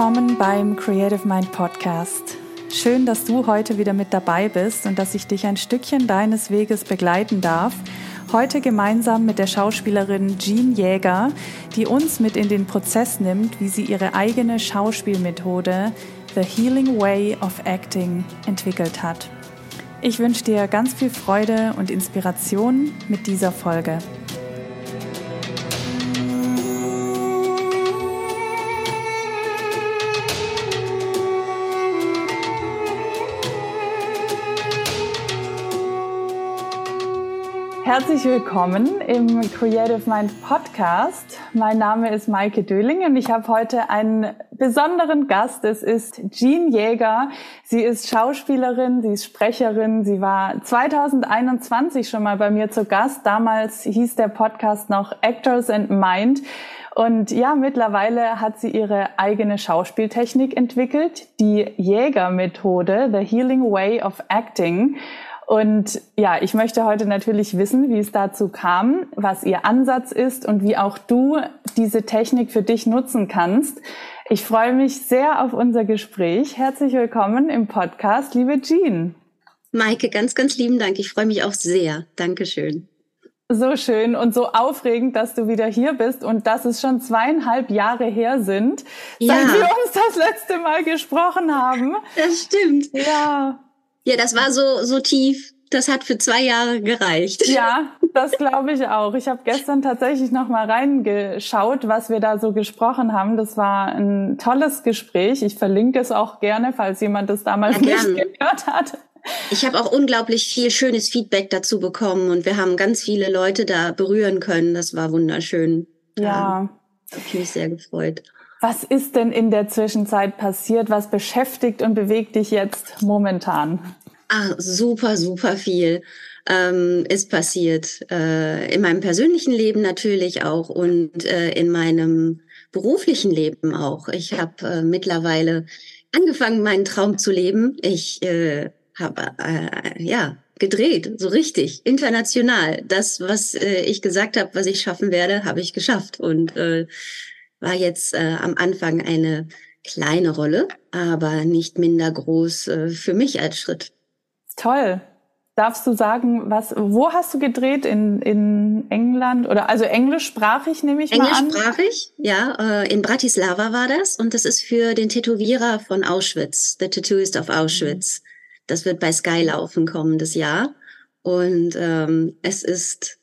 Willkommen beim Creative Mind Podcast. Schön, dass du heute wieder mit dabei bist und dass ich dich ein Stückchen deines Weges begleiten darf. Heute gemeinsam mit der Schauspielerin Jean Jäger, die uns mit in den Prozess nimmt, wie sie ihre eigene Schauspielmethode The Healing Way of Acting entwickelt hat. Ich wünsche dir ganz viel Freude und Inspiration mit dieser Folge. Herzlich willkommen im Creative Mind Podcast. Mein Name ist Maike Döling und ich habe heute einen besonderen Gast. Es ist Jean Jäger. Sie ist Schauspielerin, sie ist Sprecherin. Sie war 2021 schon mal bei mir zu Gast. Damals hieß der Podcast noch Actors and Mind. Und ja, mittlerweile hat sie ihre eigene Schauspieltechnik entwickelt, die Jäger-Methode, The Healing Way of Acting. Und ja, ich möchte heute natürlich wissen, wie es dazu kam, was Ihr Ansatz ist und wie auch du diese Technik für dich nutzen kannst. Ich freue mich sehr auf unser Gespräch. Herzlich willkommen im Podcast, liebe Jean. Maike, ganz, ganz lieben Dank. Ich freue mich auch sehr. Dankeschön. So schön und so aufregend, dass du wieder hier bist und dass es schon zweieinhalb Jahre her sind, ja. seit wir uns das letzte Mal gesprochen haben. Das stimmt. Ja. Ja, das war so, so tief. Das hat für zwei Jahre gereicht. Ja, das glaube ich auch. Ich habe gestern tatsächlich noch mal reingeschaut, was wir da so gesprochen haben. Das war ein tolles Gespräch. Ich verlinke es auch gerne, falls jemand das damals ja, nicht gehört hat. Ich habe auch unglaublich viel schönes Feedback dazu bekommen und wir haben ganz viele Leute da berühren können. Das war wunderschön. Ja. Ähm, habe mich sehr gefreut. Was ist denn in der Zwischenzeit passiert? Was beschäftigt und bewegt dich jetzt momentan? Ah, super, super viel ähm, ist passiert. Äh, in meinem persönlichen Leben natürlich auch und äh, in meinem beruflichen Leben auch. Ich habe äh, mittlerweile angefangen, meinen Traum zu leben. Ich äh, habe äh, ja gedreht, so richtig, international. Das, was äh, ich gesagt habe, was ich schaffen werde, habe ich geschafft. Und äh, war jetzt äh, am Anfang eine kleine Rolle, aber nicht minder groß äh, für mich als Schritt. Toll. Darfst du sagen, was, wo hast du gedreht? In, in England oder also englischsprachig nehme ich mal an? Englischsprachig, ja. Äh, in Bratislava war das und das ist für den Tätowierer von Auschwitz, The Tattooist of Auschwitz. Das wird bei Sky laufen kommendes Jahr und ähm, es ist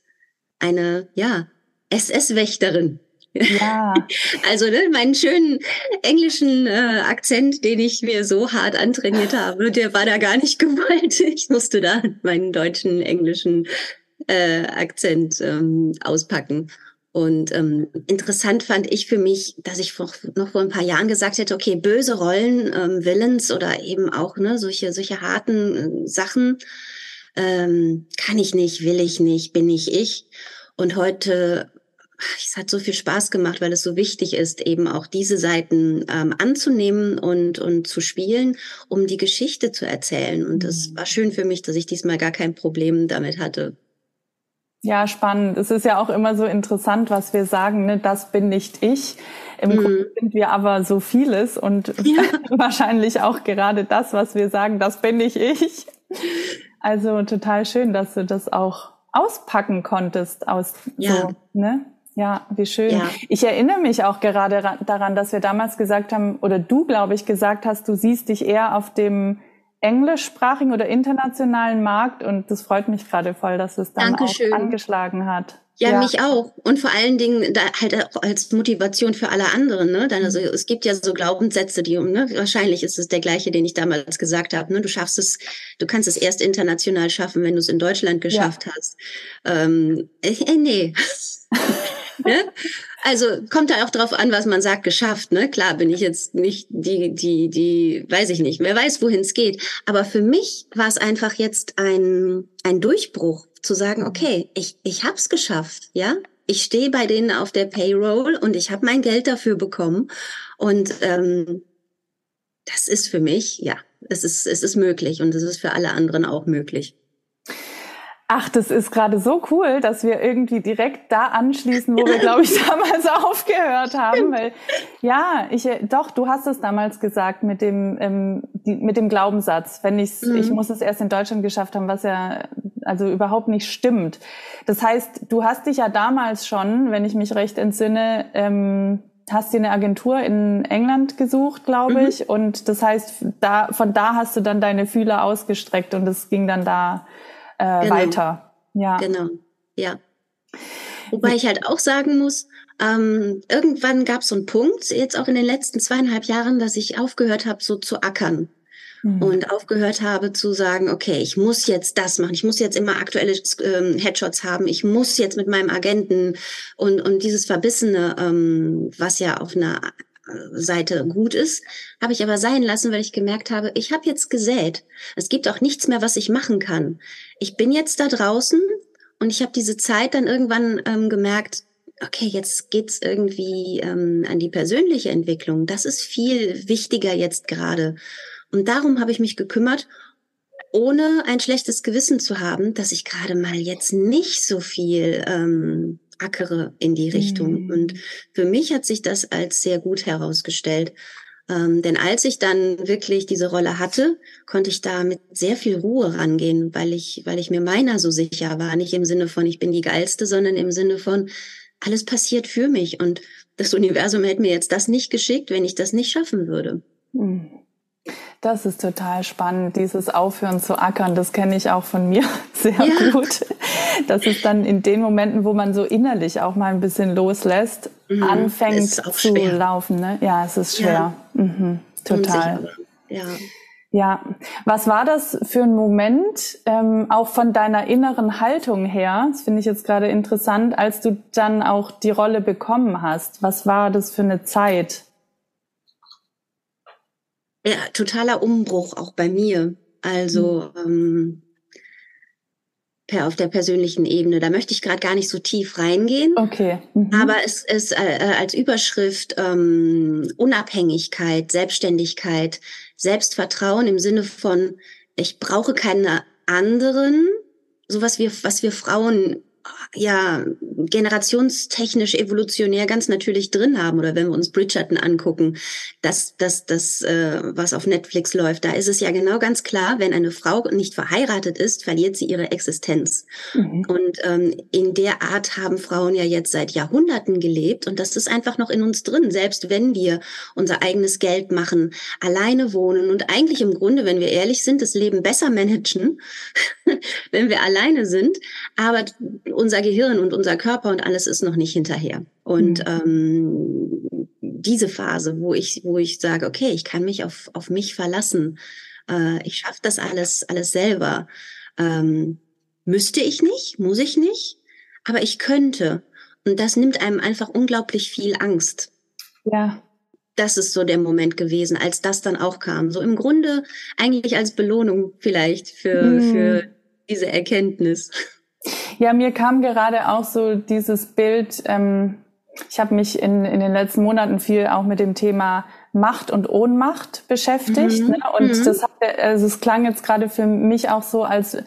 eine ja SS-Wächterin Also ne, meinen schönen englischen äh, Akzent, den ich mir so hart antrainiert habe, der war da gar nicht gewollt. Ich musste da meinen deutschen, englischen äh, Akzent ähm, auspacken. Und ähm, interessant fand ich für mich, dass ich vor, noch vor ein paar Jahren gesagt hätte, okay, böse Rollen, ähm, Villains oder eben auch ne, solche, solche harten äh, Sachen ähm, kann ich nicht, will ich nicht, bin ich ich. Und heute es hat so viel Spaß gemacht, weil es so wichtig ist, eben auch diese Seiten ähm, anzunehmen und, und zu spielen, um die Geschichte zu erzählen. Und das mhm. war schön für mich, dass ich diesmal gar kein Problem damit hatte. Ja, spannend. Es ist ja auch immer so interessant, was wir sagen, ne? das bin nicht ich. Im mhm. Grunde sind wir aber so vieles und ja. wahrscheinlich auch gerade das, was wir sagen, das bin nicht ich. Also total schön, dass du das auch auspacken konntest aus ja. so, ne? Ja, wie schön. Ja. Ich erinnere mich auch gerade daran, dass wir damals gesagt haben, oder du, glaube ich, gesagt hast, du siehst dich eher auf dem englischsprachigen oder internationalen Markt und das freut mich gerade voll, dass es dann Dankeschön. auch angeschlagen hat. Ja, ja, mich auch. Und vor allen Dingen da halt auch als Motivation für alle anderen. Ne? Dann, also, es gibt ja so Glaubenssätze, die, ne, wahrscheinlich ist es der gleiche, den ich damals gesagt habe. Ne? Du schaffst es, du kannst es erst international schaffen, wenn du es in Deutschland geschafft ja. hast. Ähm, äh, nee. ne? Also kommt da auch drauf an, was man sagt, geschafft. Ne? Klar bin ich jetzt nicht die, die, die, weiß ich nicht. Wer weiß, wohin es geht. Aber für mich war es einfach jetzt ein, ein Durchbruch, zu sagen, okay, ich, ich hab's geschafft, ja. Ich stehe bei denen auf der Payroll und ich habe mein Geld dafür bekommen. Und ähm, das ist für mich, ja, es ist, es ist möglich und es ist für alle anderen auch möglich. Ach, das ist gerade so cool, dass wir irgendwie direkt da anschließen, wo wir, glaube ich, damals aufgehört haben. Weil, ja, ich, doch, du hast es damals gesagt mit dem, ähm, die, mit dem Glaubenssatz, wenn ich's, mhm. ich muss es erst in Deutschland geschafft haben, was ja also überhaupt nicht stimmt. Das heißt, du hast dich ja damals schon, wenn ich mich recht entsinne, ähm, hast dir eine Agentur in England gesucht, glaube mhm. ich. Und das heißt, da, von da hast du dann deine Fühler ausgestreckt und es ging dann da äh, genau. weiter. Ja. Genau, ja. Wobei ich halt auch sagen muss, ähm, irgendwann gab es so einen Punkt, jetzt auch in den letzten zweieinhalb Jahren, dass ich aufgehört habe, so zu ackern. Mhm. Und aufgehört habe zu sagen, okay, ich muss jetzt das machen, ich muss jetzt immer aktuelle ähm, Headshots haben, ich muss jetzt mit meinem Agenten und, und dieses Verbissene, ähm, was ja auf einer Seite gut ist, habe ich aber sein lassen, weil ich gemerkt habe, ich habe jetzt gesät. Es gibt auch nichts mehr, was ich machen kann. Ich bin jetzt da draußen und ich habe diese Zeit dann irgendwann ähm, gemerkt, okay, jetzt geht's irgendwie ähm, an die persönliche Entwicklung. Das ist viel wichtiger jetzt gerade. Und darum habe ich mich gekümmert, ohne ein schlechtes Gewissen zu haben, dass ich gerade mal jetzt nicht so viel ähm, ackere in die Richtung. Mhm. Und für mich hat sich das als sehr gut herausgestellt. Ähm, denn als ich dann wirklich diese Rolle hatte, konnte ich da mit sehr viel Ruhe rangehen, weil ich, weil ich mir meiner so sicher war. Nicht im Sinne von, ich bin die Geilste, sondern im Sinne von, alles passiert für mich. Und das Universum hätte mir jetzt das nicht geschickt, wenn ich das nicht schaffen würde. Mhm. Das ist total spannend, dieses Aufhören zu ackern. Das kenne ich auch von mir sehr ja. gut. Das ist dann in den Momenten, wo man so innerlich auch mal ein bisschen loslässt, mhm. anfängt zu schwer. laufen. Ne? Ja, es ist schwer. Ja. Mhm. Total. Ja. Ja, was war das für ein Moment, ähm, auch von deiner inneren Haltung her? Das finde ich jetzt gerade interessant, als du dann auch die Rolle bekommen hast. Was war das für eine Zeit? Ja, totaler Umbruch auch bei mir. Also mhm. ähm, per, auf der persönlichen Ebene. Da möchte ich gerade gar nicht so tief reingehen. Okay. Mhm. Aber es ist äh, äh, als Überschrift ähm, Unabhängigkeit, Selbstständigkeit, Selbstvertrauen im Sinne von, ich brauche keine anderen, so was wir, was wir Frauen ja generationstechnisch evolutionär ganz natürlich drin haben oder wenn wir uns Bridgerton angucken, das das das äh, was auf Netflix läuft, da ist es ja genau ganz klar, wenn eine Frau nicht verheiratet ist, verliert sie ihre Existenz. Mhm. Und ähm, in der Art haben Frauen ja jetzt seit Jahrhunderten gelebt und das ist einfach noch in uns drin, selbst wenn wir unser eigenes Geld machen, alleine wohnen und eigentlich im Grunde, wenn wir ehrlich sind, das Leben besser managen, wenn wir alleine sind, aber unser Gehirn und unser Körper und alles ist noch nicht hinterher. Und mhm. ähm, diese Phase, wo ich, wo ich sage, okay, ich kann mich auf, auf mich verlassen, äh, ich schaffe das alles, alles selber. Ähm, müsste ich nicht, muss ich nicht, aber ich könnte. Und das nimmt einem einfach unglaublich viel Angst. Ja. Das ist so der Moment gewesen, als das dann auch kam. So im Grunde eigentlich als Belohnung vielleicht für, mm. für diese Erkenntnis. Ja, mir kam gerade auch so dieses Bild, ähm, ich habe mich in, in den letzten Monaten viel auch mit dem Thema Macht und Ohnmacht beschäftigt. Mhm. Ne? Und mhm. das, hat, also es klang jetzt gerade für mich auch so, als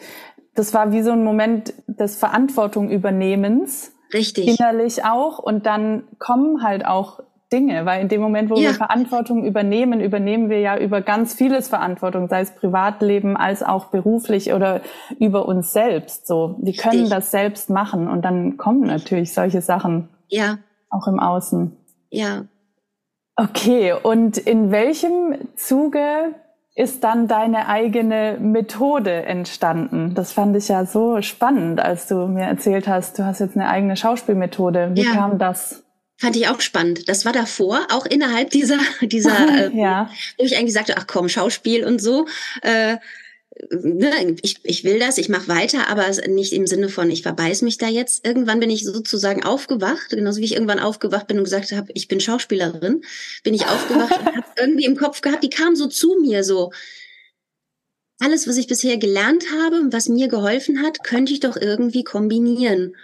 das war wie so ein Moment des Verantwortung übernehmens. Richtig. Innerlich auch. Und dann kommen halt auch Dinge, weil in dem Moment, wo ja. wir Verantwortung übernehmen, übernehmen wir ja über ganz vieles Verantwortung, sei es Privatleben als auch beruflich oder über uns selbst. So, wir können Richtig. das selbst machen und dann kommen natürlich solche Sachen. Ja. Auch im Außen. Ja. Okay, und in welchem Zuge ist dann deine eigene Methode entstanden? Das fand ich ja so spannend, als du mir erzählt hast, du hast jetzt eine eigene Schauspielmethode. Wie ja. kam das? Fand ich auch spannend. Das war davor, auch innerhalb dieser, dieser, ja. äh, wo ich eigentlich sagte, ach komm, Schauspiel und so. Äh, ne, ich, ich will das, ich mache weiter, aber nicht im Sinne von, ich verbeiß mich da jetzt. Irgendwann bin ich sozusagen aufgewacht, genauso wie ich irgendwann aufgewacht bin und gesagt habe, ich bin Schauspielerin, bin ich aufgewacht und habe irgendwie im Kopf gehabt, die kam so zu mir, so, alles, was ich bisher gelernt habe und was mir geholfen hat, könnte ich doch irgendwie kombinieren.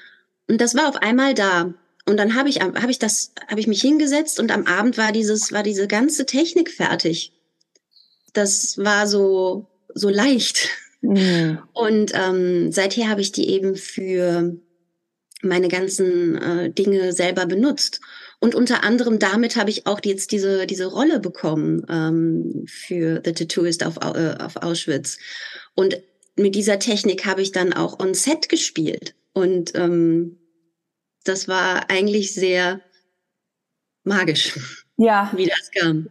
Und das war auf einmal da. Und dann habe ich, habe ich das, habe ich mich hingesetzt und am Abend war dieses, war diese ganze Technik fertig. Das war so, so leicht. Mhm. Und ähm, seither habe ich die eben für meine ganzen äh, Dinge selber benutzt. Und unter anderem damit habe ich auch jetzt diese, diese Rolle bekommen ähm, für The Tattooist auf, äh, auf Auschwitz. Und mit dieser Technik habe ich dann auch on Set gespielt. Und ähm, das war eigentlich sehr magisch, ja. wie das kam.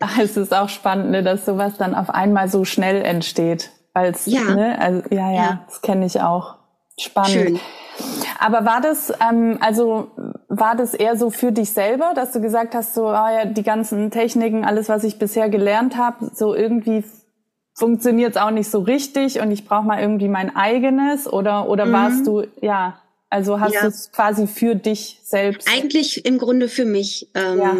Ach, es ist auch spannend, ne, dass sowas dann auf einmal so schnell entsteht. Als, ja. Ne, also, ja, ja, ja, das kenne ich auch. Spannend. Schön. Aber war das, ähm, also war das eher so für dich selber, dass du gesagt hast, so ah ja, die ganzen Techniken, alles, was ich bisher gelernt habe, so irgendwie funktioniert es auch nicht so richtig und ich brauche mal irgendwie mein eigenes oder oder mhm. warst du ja also hast ja. du es quasi für dich selbst? Eigentlich im Grunde für mich, ähm, ja.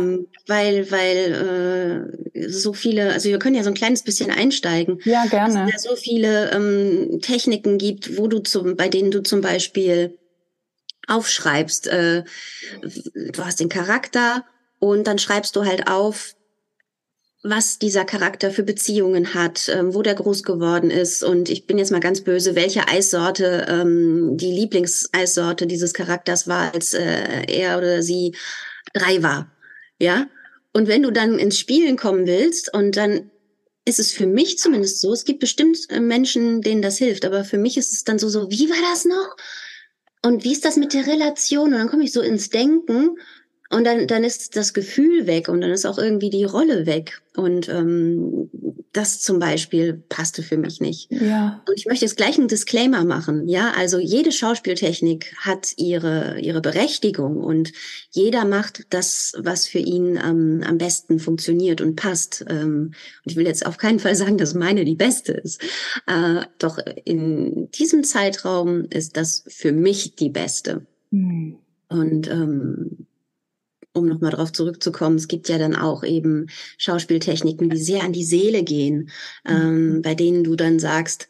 weil weil äh, so viele, also wir können ja so ein kleines bisschen einsteigen. Ja gerne. Es ja so viele ähm, Techniken gibt, wo du zum, bei denen du zum Beispiel aufschreibst. Äh, du hast den Charakter und dann schreibst du halt auf, was dieser Charakter für Beziehungen hat, ähm, wo der groß geworden ist. Und ich bin jetzt mal ganz böse, welche Eissorte ähm, die Lieblingseissorte dieses Charakters war, als äh, er oder sie drei war. Ja. Und wenn du dann ins Spielen kommen willst und dann ist es für mich zumindest so, es gibt bestimmt äh, Menschen, denen das hilft, aber für mich ist es dann so, so, wie war das noch? Und wie ist das mit der Relation? Und dann komme ich so ins Denken und dann, dann ist das Gefühl weg und dann ist auch irgendwie die Rolle weg. Und ähm, das zum Beispiel passte für mich nicht. Ja. Und ich möchte jetzt gleich einen Disclaimer machen. Ja, also jede Schauspieltechnik hat ihre, ihre Berechtigung und jeder macht das, was für ihn ähm, am besten funktioniert und passt. Ähm, und ich will jetzt auf keinen Fall sagen, dass meine die beste ist. Äh, doch in diesem Zeitraum ist das für mich die beste. Mhm. Und ähm, um nochmal darauf zurückzukommen, es gibt ja dann auch eben Schauspieltechniken, die sehr an die Seele gehen, ähm, mhm. bei denen du dann sagst,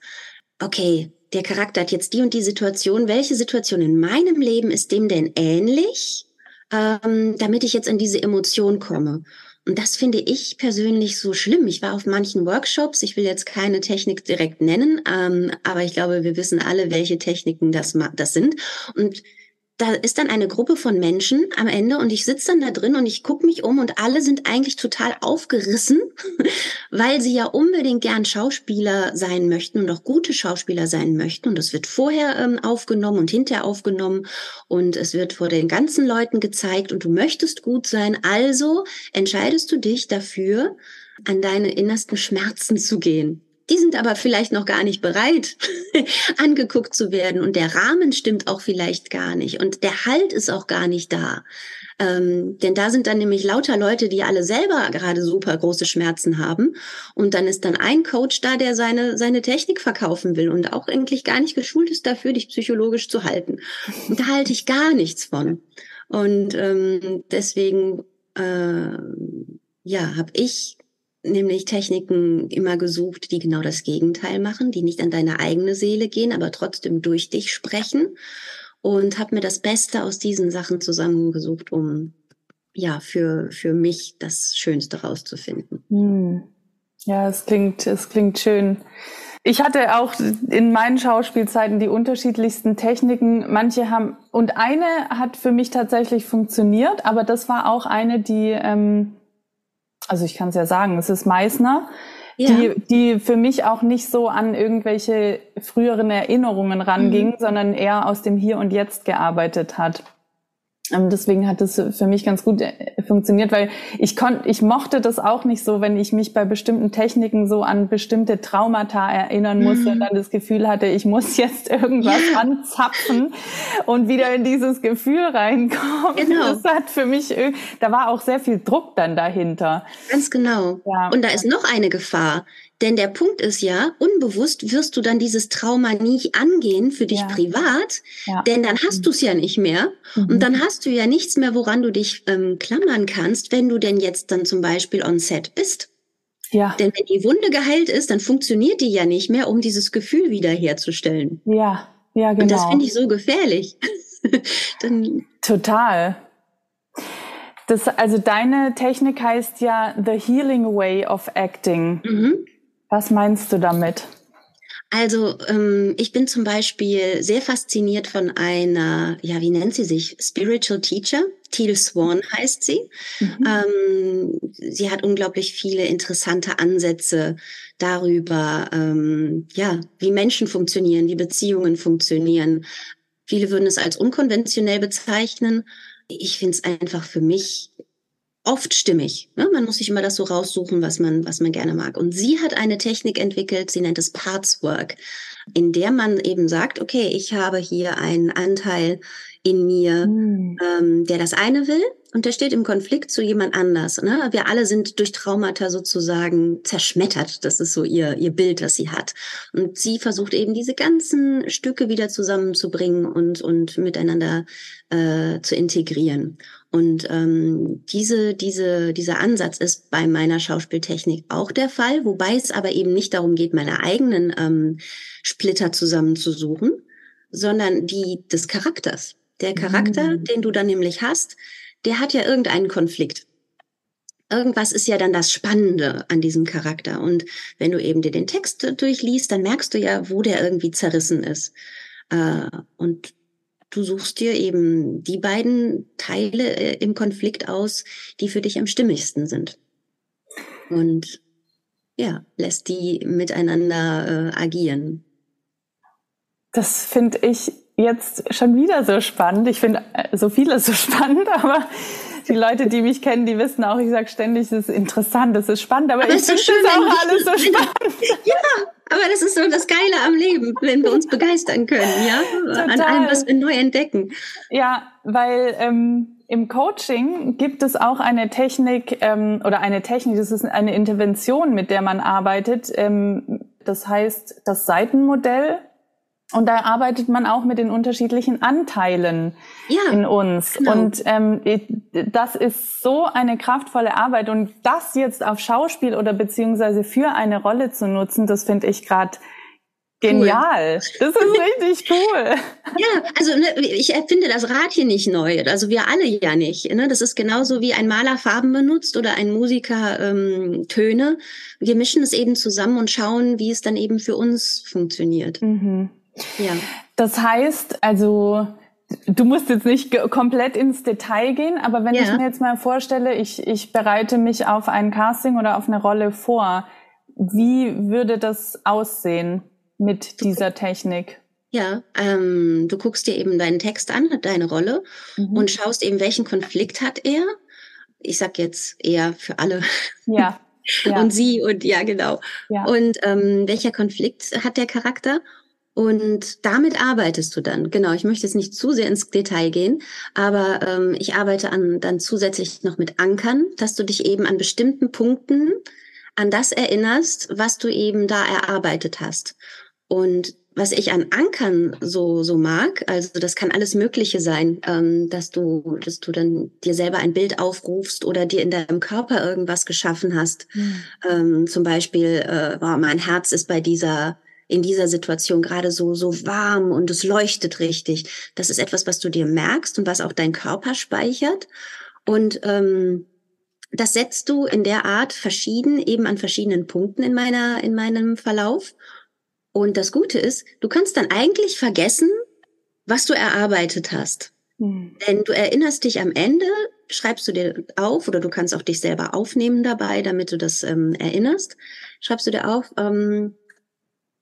okay, der Charakter hat jetzt die und die Situation. Welche Situation in meinem Leben ist dem denn ähnlich, ähm, damit ich jetzt in diese Emotion komme? Und das finde ich persönlich so schlimm. Ich war auf manchen Workshops, ich will jetzt keine Technik direkt nennen, ähm, aber ich glaube, wir wissen alle, welche Techniken das, das sind. Und da ist dann eine Gruppe von Menschen am Ende und ich sitze dann da drin und ich gucke mich um und alle sind eigentlich total aufgerissen, weil sie ja unbedingt gern Schauspieler sein möchten und auch gute Schauspieler sein möchten. Und es wird vorher ähm, aufgenommen und hinterher aufgenommen und es wird vor den ganzen Leuten gezeigt und du möchtest gut sein. Also entscheidest du dich dafür, an deine innersten Schmerzen zu gehen. Die sind aber vielleicht noch gar nicht bereit, angeguckt zu werden. Und der Rahmen stimmt auch vielleicht gar nicht. Und der Halt ist auch gar nicht da. Ähm, denn da sind dann nämlich lauter Leute, die alle selber gerade super große Schmerzen haben. Und dann ist dann ein Coach da, der seine, seine Technik verkaufen will und auch eigentlich gar nicht geschult ist dafür, dich psychologisch zu halten. Und da halte ich gar nichts von. Und ähm, deswegen, äh, ja, habe ich nämlich Techniken immer gesucht, die genau das Gegenteil machen, die nicht an deine eigene Seele gehen, aber trotzdem durch dich sprechen und habe mir das Beste aus diesen Sachen zusammengesucht, um ja für für mich das Schönste rauszufinden. Hm. Ja, es klingt es klingt schön. Ich hatte auch in meinen Schauspielzeiten die unterschiedlichsten Techniken. Manche haben und eine hat für mich tatsächlich funktioniert, aber das war auch eine, die ähm, also ich kann es ja sagen, es ist Meißner, ja. die, die für mich auch nicht so an irgendwelche früheren Erinnerungen ranging, mhm. sondern eher aus dem Hier und Jetzt gearbeitet hat. Ähm, deswegen hat es für mich ganz gut äh, funktioniert, weil ich konnte, ich mochte das auch nicht so, wenn ich mich bei bestimmten Techniken so an bestimmte Traumata erinnern musste mhm. und dann das Gefühl hatte, ich muss jetzt irgendwas ja. anzapfen und wieder in dieses Gefühl reinkommen. Genau. Das hat für mich, da war auch sehr viel Druck dann dahinter. Ganz genau. Ja. Und da ist noch eine Gefahr. Denn der Punkt ist ja, unbewusst wirst du dann dieses Trauma nie angehen für dich ja. privat, ja. denn dann hast mhm. du es ja nicht mehr. Mhm. Und dann hast du ja nichts mehr, woran du dich ähm, klammern kannst, wenn du denn jetzt dann zum Beispiel on set bist. Ja. Denn wenn die Wunde geheilt ist, dann funktioniert die ja nicht mehr, um dieses Gefühl wiederherzustellen. Ja, ja, genau. Und das genau. finde ich so gefährlich. dann Total. Das, also deine Technik heißt ja The Healing Way of Acting. Mhm. Was meinst du damit? Also ähm, ich bin zum Beispiel sehr fasziniert von einer, ja, wie nennt sie sich? Spiritual Teacher. Teal Swan heißt sie. Mhm. Ähm, sie hat unglaublich viele interessante Ansätze darüber, ähm, ja, wie Menschen funktionieren, wie Beziehungen funktionieren. Viele würden es als unkonventionell bezeichnen. Ich finde es einfach für mich oft stimmig. Ne? Man muss sich immer das so raussuchen, was man, was man gerne mag. Und sie hat eine Technik entwickelt, sie nennt es Parts Work, in der man eben sagt, okay, ich habe hier einen Anteil in mir, mhm. ähm, der das eine will und der steht im Konflikt zu jemand anders. Ne? Wir alle sind durch Traumata sozusagen zerschmettert. Das ist so ihr, ihr Bild, das sie hat. Und sie versucht eben diese ganzen Stücke wieder zusammenzubringen und, und miteinander äh, zu integrieren. Und ähm, diese, diese, dieser Ansatz ist bei meiner Schauspieltechnik auch der Fall, wobei es aber eben nicht darum geht, meine eigenen ähm, Splitter zusammenzusuchen, sondern die des Charakters. Der Charakter, mhm. den du dann nämlich hast, der hat ja irgendeinen Konflikt. Irgendwas ist ja dann das Spannende an diesem Charakter. Und wenn du eben dir den Text durchliest, dann merkst du ja, wo der irgendwie zerrissen ist. Äh, und du suchst dir eben die beiden Teile äh, im Konflikt aus, die für dich am stimmigsten sind. Und ja, lässt die miteinander äh, agieren. Das finde ich jetzt schon wieder so spannend. Ich finde äh, so vieles so spannend, aber die Leute, die mich kennen, die wissen auch, ich sage ständig, es ist interessant, es ist spannend, aber, aber ich finde so auch alles so spannend. Ja, aber das ist so das Geile am Leben, wenn wir uns begeistern können, ja, Total. an allem, was wir neu entdecken. Ja, weil ähm, im Coaching gibt es auch eine Technik ähm, oder eine Technik, das ist eine Intervention, mit der man arbeitet. Ähm, das heißt das Seitenmodell und da arbeitet man auch mit den unterschiedlichen Anteilen ja, in uns. Genau. Und ähm, das ist so eine kraftvolle Arbeit. Und das jetzt auf Schauspiel oder beziehungsweise für eine Rolle zu nutzen, das finde ich gerade genial. Cool. Das ist richtig cool. Ja, also ne, ich erfinde das Rad hier nicht neu. Also wir alle ja nicht. Ne? Das ist genauso wie ein Maler Farben benutzt oder ein Musiker ähm, Töne. Wir mischen es eben zusammen und schauen, wie es dann eben für uns funktioniert. Mhm. Ja. Das heißt, also du musst jetzt nicht komplett ins Detail gehen, aber wenn ja. ich mir jetzt mal vorstelle, ich, ich bereite mich auf ein Casting oder auf eine Rolle vor, wie würde das aussehen mit dieser Technik? Ja, ähm, du guckst dir eben deinen Text an, deine Rolle mhm. und schaust eben, welchen Konflikt hat er. Ich sag jetzt eher für alle. Ja. ja. und sie und ja, genau. Ja. Und ähm, welcher Konflikt hat der Charakter? Und damit arbeitest du dann. Genau, ich möchte jetzt nicht zu sehr ins Detail gehen, aber ähm, ich arbeite an, dann zusätzlich noch mit Ankern, dass du dich eben an bestimmten Punkten an das erinnerst, was du eben da erarbeitet hast. Und was ich an Ankern so so mag, also das kann alles Mögliche sein, ähm, dass du dass du dann dir selber ein Bild aufrufst oder dir in deinem Körper irgendwas geschaffen hast. Mhm. Ähm, zum Beispiel, äh, oh, mein Herz ist bei dieser in dieser Situation gerade so, so warm und es leuchtet richtig. Das ist etwas, was du dir merkst und was auch dein Körper speichert. Und ähm, das setzt du in der Art verschieden, eben an verschiedenen Punkten in meiner, in meinem Verlauf. Und das Gute ist, du kannst dann eigentlich vergessen, was du erarbeitet hast. Mhm. Denn du erinnerst dich am Ende, schreibst du dir auf, oder du kannst auch dich selber aufnehmen dabei, damit du das ähm, erinnerst, schreibst du dir auf, ähm,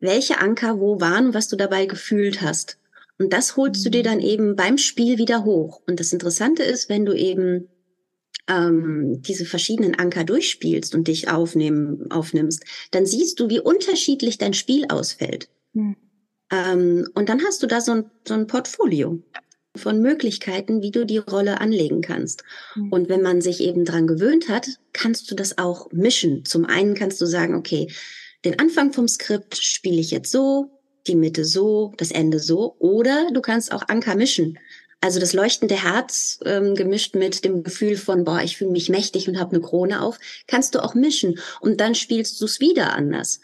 welche Anker wo waren, was du dabei gefühlt hast. Und das holst du dir dann eben beim Spiel wieder hoch. Und das Interessante ist, wenn du eben ähm, diese verschiedenen Anker durchspielst und dich aufnehmen, aufnimmst, dann siehst du, wie unterschiedlich dein Spiel ausfällt. Mhm. Ähm, und dann hast du da so ein, so ein Portfolio von Möglichkeiten, wie du die Rolle anlegen kannst. Mhm. Und wenn man sich eben dran gewöhnt hat, kannst du das auch mischen. Zum einen kannst du sagen, okay, den Anfang vom Skript spiele ich jetzt so, die Mitte so, das Ende so. Oder du kannst auch Anker mischen. Also das leuchtende Herz ähm, gemischt mit dem Gefühl von, boah, ich fühle mich mächtig und habe eine Krone auf, kannst du auch mischen. Und dann spielst du es wieder anders.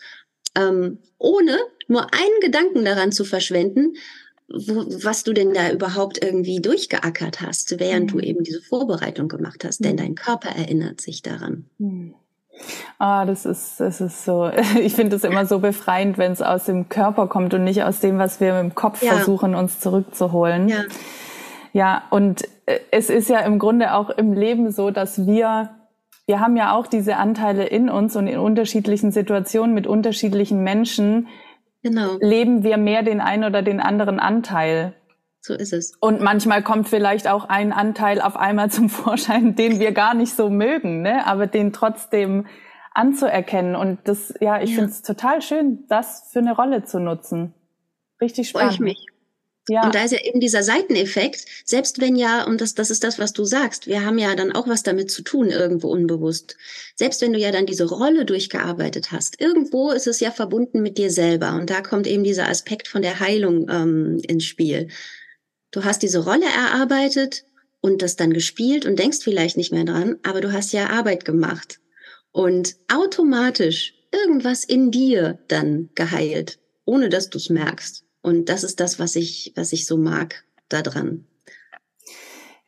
Ähm, ohne nur einen Gedanken daran zu verschwenden, wo, was du denn da überhaupt irgendwie durchgeackert hast, während mhm. du eben diese Vorbereitung gemacht hast. Denn mhm. dein Körper erinnert sich daran. Mhm. Ah, das ist, das ist so. Ich finde es immer so befreiend, wenn es aus dem Körper kommt und nicht aus dem, was wir im Kopf ja. versuchen, uns zurückzuholen. Ja. Ja, und äh, es ist ja im Grunde auch im Leben so, dass wir, wir haben ja auch diese Anteile in uns und in unterschiedlichen Situationen mit unterschiedlichen Menschen genau. leben wir mehr den einen oder den anderen Anteil. So ist es. Und manchmal kommt vielleicht auch ein Anteil auf einmal zum Vorschein, den wir gar nicht so mögen, ne? aber den trotzdem anzuerkennen. Und das, ja, ich ja. finde es total schön, das für eine Rolle zu nutzen. Richtig spannend. Freue ich mich. Ja. Und da ist ja eben dieser Seiteneffekt, selbst wenn ja, und das, das ist das, was du sagst, wir haben ja dann auch was damit zu tun, irgendwo unbewusst. Selbst wenn du ja dann diese Rolle durchgearbeitet hast, irgendwo ist es ja verbunden mit dir selber. Und da kommt eben dieser Aspekt von der Heilung ähm, ins Spiel. Du hast diese Rolle erarbeitet und das dann gespielt und denkst vielleicht nicht mehr dran, aber du hast ja Arbeit gemacht und automatisch irgendwas in dir dann geheilt, ohne dass du es merkst. Und das ist das, was ich, was ich so mag daran.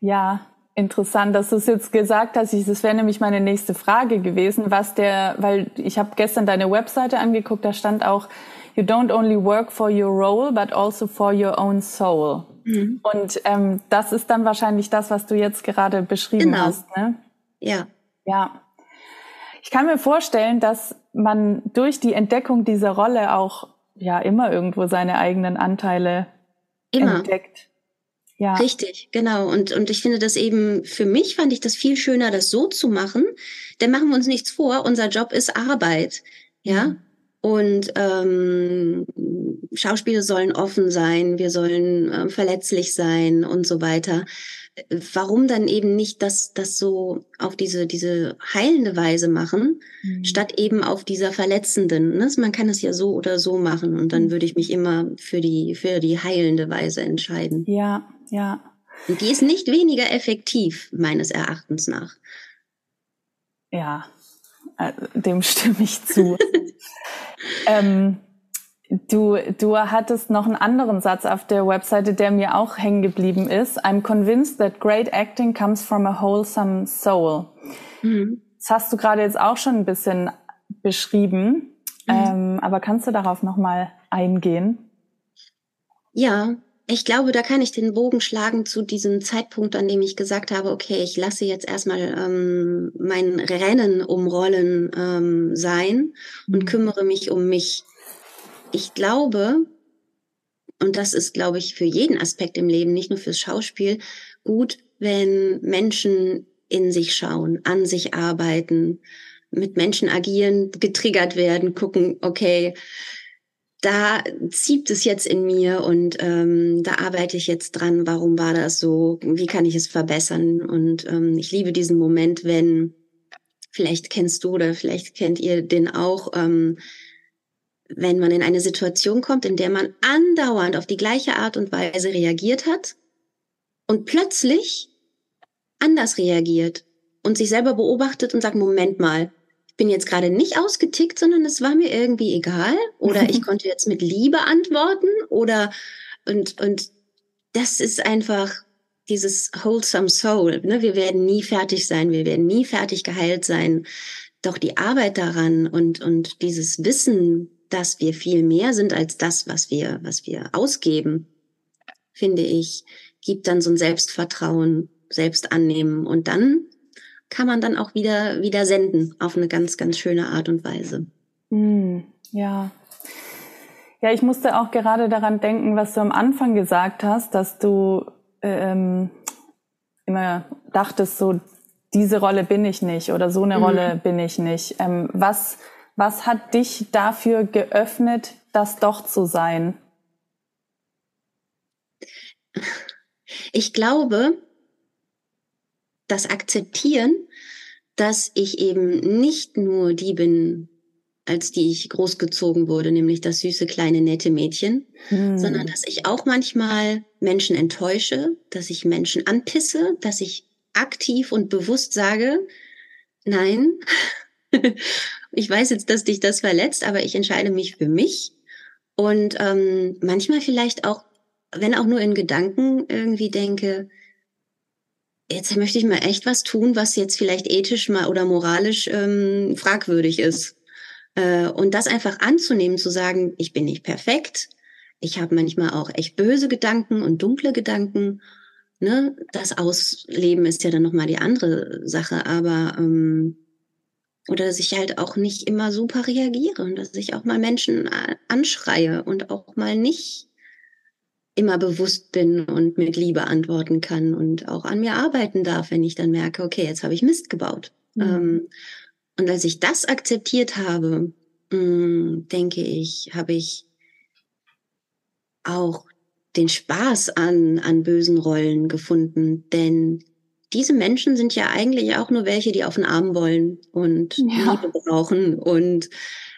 Ja, interessant, dass du es jetzt gesagt hast. Das wäre nämlich meine nächste Frage gewesen, was der, weil ich habe gestern deine Webseite angeguckt, da stand auch, you don't only work for your role, but also for your own soul. Mhm. Und ähm, das ist dann wahrscheinlich das, was du jetzt gerade beschrieben genau. hast. Ne? Ja. Ja. Ich kann mir vorstellen, dass man durch die Entdeckung dieser Rolle auch ja immer irgendwo seine eigenen Anteile immer. entdeckt. Ja. Richtig, genau. Und, und ich finde das eben, für mich fand ich das viel schöner, das so zu machen. Denn machen wir uns nichts vor, unser Job ist Arbeit. Ja. Mhm. Und ähm, Schauspieler sollen offen sein, wir sollen äh, verletzlich sein und so weiter. Warum dann eben nicht das, das so auf diese, diese heilende Weise machen, mhm. statt eben auf dieser verletzenden? Ne? Man kann es ja so oder so machen und dann mhm. würde ich mich immer für die, für die heilende Weise entscheiden. Ja, ja. Und die ist nicht weniger effektiv, meines Erachtens nach. Ja, äh, dem stimme ich zu. ähm, du, du hattest noch einen anderen Satz auf der Webseite, der mir auch hängen geblieben ist. I'm convinced that great acting comes from a wholesome soul. Mhm. Das hast du gerade jetzt auch schon ein bisschen beschrieben. Mhm. Ähm, aber kannst du darauf nochmal eingehen? Ja, ich glaube, da kann ich den Bogen schlagen zu diesem Zeitpunkt, an dem ich gesagt habe, okay, ich lasse jetzt erstmal ähm, mein Rennen um Rollen ähm, sein und mhm. kümmere mich um mich. Ich glaube, und das ist, glaube ich, für jeden Aspekt im Leben, nicht nur fürs Schauspiel, gut, wenn Menschen in sich schauen, an sich arbeiten, mit Menschen agieren, getriggert werden, gucken, okay, da zieht es jetzt in mir und ähm, da arbeite ich jetzt dran, warum war das so, wie kann ich es verbessern? Und ähm, ich liebe diesen Moment, wenn, vielleicht kennst du oder vielleicht kennt ihr den auch, ähm, wenn man in eine Situation kommt, in der man andauernd auf die gleiche Art und Weise reagiert hat und plötzlich anders reagiert und sich selber beobachtet und sagt, Moment mal, bin jetzt gerade nicht ausgetickt, sondern es war mir irgendwie egal oder ich konnte jetzt mit Liebe antworten oder und und das ist einfach dieses wholesome soul. Ne? Wir werden nie fertig sein, wir werden nie fertig geheilt sein. Doch die Arbeit daran und und dieses Wissen, dass wir viel mehr sind als das, was wir was wir ausgeben, finde ich, gibt dann so ein Selbstvertrauen, Selbstannehmen und dann kann man dann auch wieder, wieder senden auf eine ganz, ganz schöne Art und Weise. Mm, ja. Ja, ich musste auch gerade daran denken, was du am Anfang gesagt hast, dass du ähm, immer dachtest, so diese Rolle bin ich nicht oder so eine mhm. Rolle bin ich nicht. Ähm, was, was hat dich dafür geöffnet, das doch zu sein? Ich glaube, das Akzeptieren, dass ich eben nicht nur die bin, als die ich großgezogen wurde, nämlich das süße kleine nette Mädchen, hm. sondern dass ich auch manchmal Menschen enttäusche, dass ich Menschen anpisse, dass ich aktiv und bewusst sage, nein, ich weiß jetzt, dass dich das verletzt, aber ich entscheide mich für mich. Und ähm, manchmal vielleicht auch, wenn auch nur in Gedanken irgendwie denke, jetzt möchte ich mal echt was tun, was jetzt vielleicht ethisch mal oder moralisch ähm, fragwürdig ist. Äh, und das einfach anzunehmen, zu sagen, ich bin nicht perfekt, ich habe manchmal auch echt böse Gedanken und dunkle Gedanken. Ne? Das Ausleben ist ja dann nochmal die andere Sache, aber ähm, oder dass ich halt auch nicht immer super reagiere und dass ich auch mal Menschen äh, anschreie und auch mal nicht immer bewusst bin und mit Liebe antworten kann und auch an mir arbeiten darf, wenn ich dann merke, okay, jetzt habe ich Mist gebaut. Mhm. Ähm, und als ich das akzeptiert habe, mh, mm, denke ich, habe ich auch den Spaß an, an bösen Rollen gefunden, denn diese Menschen sind ja eigentlich auch nur welche, die auf den Arm wollen und ja. Liebe brauchen und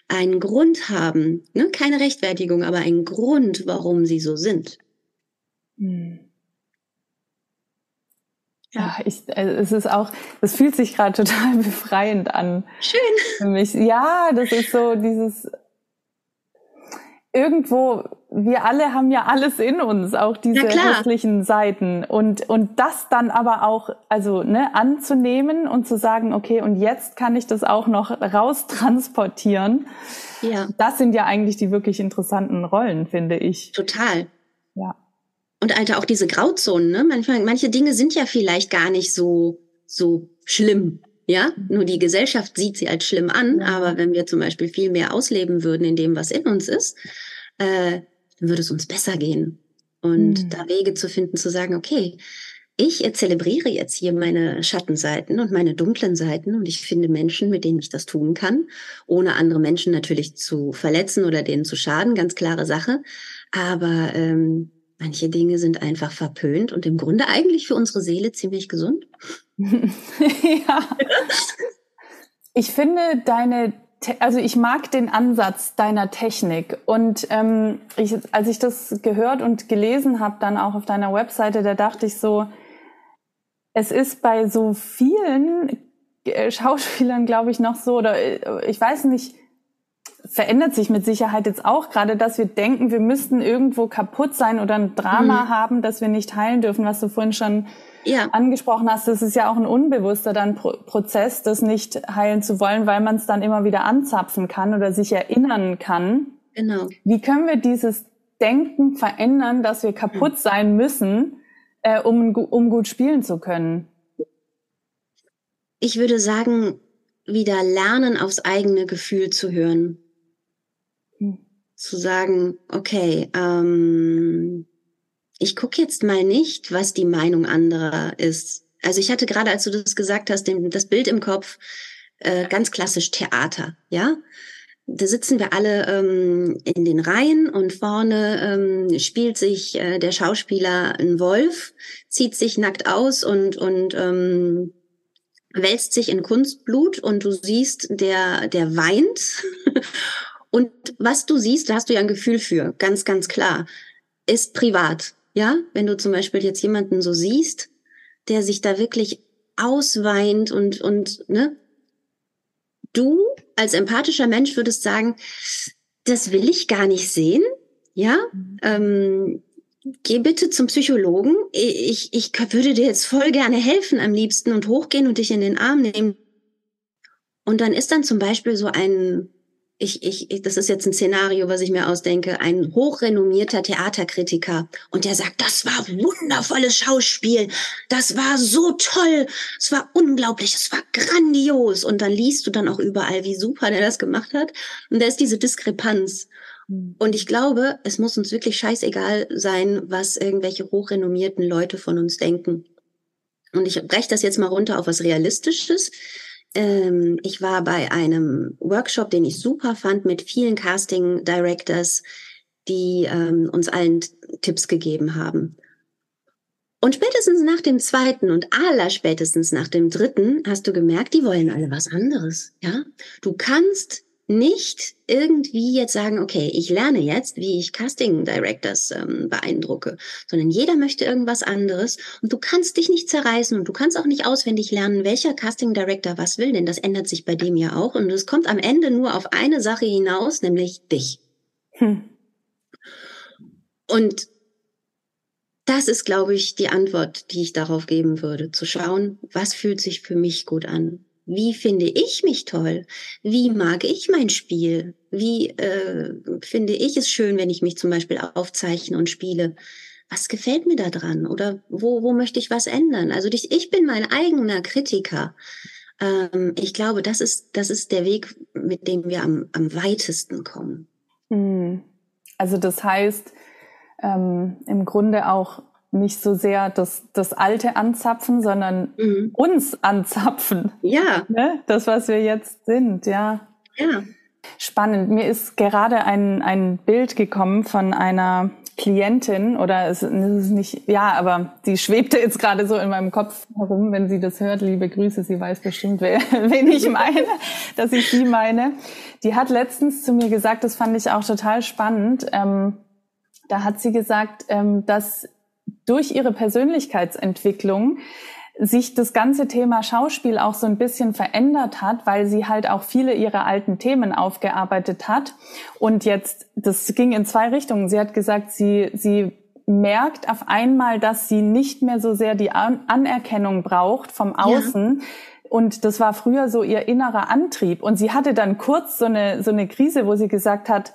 einen Grund haben, ne? keine Rechtfertigung, aber einen Grund, warum sie so sind. Hm. Ja, ich, also es ist auch, das fühlt sich gerade total befreiend an. Schön. Für mich. Ja, das ist so dieses, irgendwo, wir alle haben ja alles in uns, auch diese hässlichen Seiten. Und, und das dann aber auch, also, ne, anzunehmen und zu sagen, okay, und jetzt kann ich das auch noch raustransportieren. Ja. Das sind ja eigentlich die wirklich interessanten Rollen, finde ich. Total. Ja. Und Alter, auch diese Grauzonen, ne? Manchmal, manche Dinge sind ja vielleicht gar nicht so, so schlimm. Ja, nur die Gesellschaft sieht sie als schlimm an, aber wenn wir zum Beispiel viel mehr ausleben würden in dem, was in uns ist, äh, dann würde es uns besser gehen. Und mhm. da Wege zu finden, zu sagen, okay, ich zelebriere jetzt hier meine Schattenseiten und meine dunklen Seiten und ich finde Menschen, mit denen ich das tun kann, ohne andere Menschen natürlich zu verletzen oder denen zu schaden, ganz klare Sache. Aber ähm, manche Dinge sind einfach verpönt und im Grunde eigentlich für unsere Seele ziemlich gesund. ja. Ich finde deine, also ich mag den Ansatz deiner Technik und ähm, ich, als ich das gehört und gelesen habe, dann auch auf deiner Webseite, da dachte ich so, es ist bei so vielen äh, Schauspielern, glaube ich, noch so, oder äh, ich weiß nicht, verändert sich mit Sicherheit jetzt auch gerade, dass wir denken, wir müssten irgendwo kaputt sein oder ein Drama mhm. haben, dass wir nicht heilen dürfen, was du vorhin schon ja. angesprochen hast, das ist ja auch ein unbewusster dann Pro Prozess, das nicht heilen zu wollen, weil man es dann immer wieder anzapfen kann oder sich erinnern kann. Genau. Wie können wir dieses Denken verändern, dass wir kaputt sein müssen, äh, um, um gut spielen zu können? Ich würde sagen, wieder lernen, aufs eigene Gefühl zu hören. Zu sagen, okay, ähm, ich gucke jetzt mal nicht, was die Meinung anderer ist. Also ich hatte gerade, als du das gesagt hast, den, das Bild im Kopf, äh, ganz klassisch Theater, ja. Da sitzen wir alle ähm, in den Reihen und vorne ähm, spielt sich äh, der Schauspieler ein Wolf, zieht sich nackt aus und, und ähm, wälzt sich in Kunstblut und du siehst, der, der weint. und was du siehst, da hast du ja ein Gefühl für, ganz, ganz klar, ist privat. Ja, wenn du zum Beispiel jetzt jemanden so siehst, der sich da wirklich ausweint und, und, ne, du als empathischer Mensch würdest sagen, das will ich gar nicht sehen, ja, mhm. ähm, geh bitte zum Psychologen. Ich, ich würde dir jetzt voll gerne helfen am liebsten und hochgehen und dich in den Arm nehmen. Und dann ist dann zum Beispiel so ein ich, ich, das ist jetzt ein Szenario, was ich mir ausdenke, ein hochrenommierter Theaterkritiker. Und der sagt, das war wundervolles Schauspiel, das war so toll, es war unglaublich, es war grandios. Und dann liest du dann auch überall, wie super der das gemacht hat. Und da ist diese Diskrepanz. Hm. Und ich glaube, es muss uns wirklich scheißegal sein, was irgendwelche hochrenommierten Leute von uns denken. Und ich breche das jetzt mal runter auf was Realistisches ähm, ich war bei einem Workshop, den ich super fand, mit vielen Casting Directors, die ähm, uns allen Tipps gegeben haben. Und spätestens nach dem zweiten und aller spätestens nach dem dritten hast du gemerkt, die wollen alle was anderes. Ja, du kannst nicht irgendwie jetzt sagen, okay, ich lerne jetzt, wie ich Casting Directors ähm, beeindrucke, sondern jeder möchte irgendwas anderes und du kannst dich nicht zerreißen und du kannst auch nicht auswendig lernen, welcher Casting Director was will, denn das ändert sich bei dem ja auch und es kommt am Ende nur auf eine Sache hinaus, nämlich dich. Hm. Und das ist, glaube ich, die Antwort, die ich darauf geben würde. Zu schauen, was fühlt sich für mich gut an? Wie finde ich mich toll? Wie mag ich mein Spiel? Wie äh, finde ich es schön, wenn ich mich zum Beispiel aufzeichne und spiele? Was gefällt mir da dran? Oder wo, wo möchte ich was ändern? Also ich, ich bin mein eigener Kritiker. Ähm, ich glaube, das ist, das ist der Weg, mit dem wir am, am weitesten kommen. Hm. Also das heißt, ähm, im Grunde auch nicht so sehr das, das Alte anzapfen, sondern mhm. uns anzapfen. Ja. Ne? Das, was wir jetzt sind, ja. Ja. Spannend. Mir ist gerade ein, ein Bild gekommen von einer Klientin oder es, ist nicht, ja, aber sie schwebte jetzt gerade so in meinem Kopf herum, wenn sie das hört. Liebe Grüße, sie weiß bestimmt, wer, wen ich meine, dass ich sie meine. Die hat letztens zu mir gesagt, das fand ich auch total spannend. Ähm, da hat sie gesagt, ähm, dass durch ihre Persönlichkeitsentwicklung sich das ganze Thema Schauspiel auch so ein bisschen verändert hat, weil sie halt auch viele ihrer alten Themen aufgearbeitet hat. Und jetzt, das ging in zwei Richtungen. Sie hat gesagt, sie, sie merkt auf einmal, dass sie nicht mehr so sehr die Anerkennung braucht vom Außen. Ja. Und das war früher so ihr innerer Antrieb. Und sie hatte dann kurz so eine, so eine Krise, wo sie gesagt hat,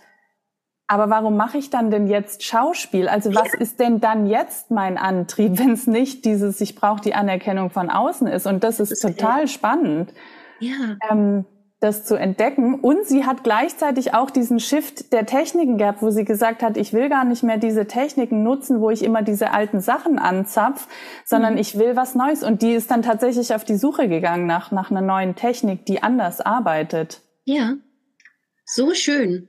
aber warum mache ich dann denn jetzt Schauspiel? Also was ist denn dann jetzt mein Antrieb, wenn es nicht dieses, ich brauche die Anerkennung von außen ist? Und das ist, das ist total spannend, ja. Ähm, das zu entdecken. Und sie hat gleichzeitig auch diesen Shift der Techniken gehabt, wo sie gesagt hat, ich will gar nicht mehr diese Techniken nutzen, wo ich immer diese alten Sachen anzapf, sondern mhm. ich will was Neues. Und die ist dann tatsächlich auf die Suche gegangen nach, nach einer neuen Technik, die anders arbeitet. Ja, so schön.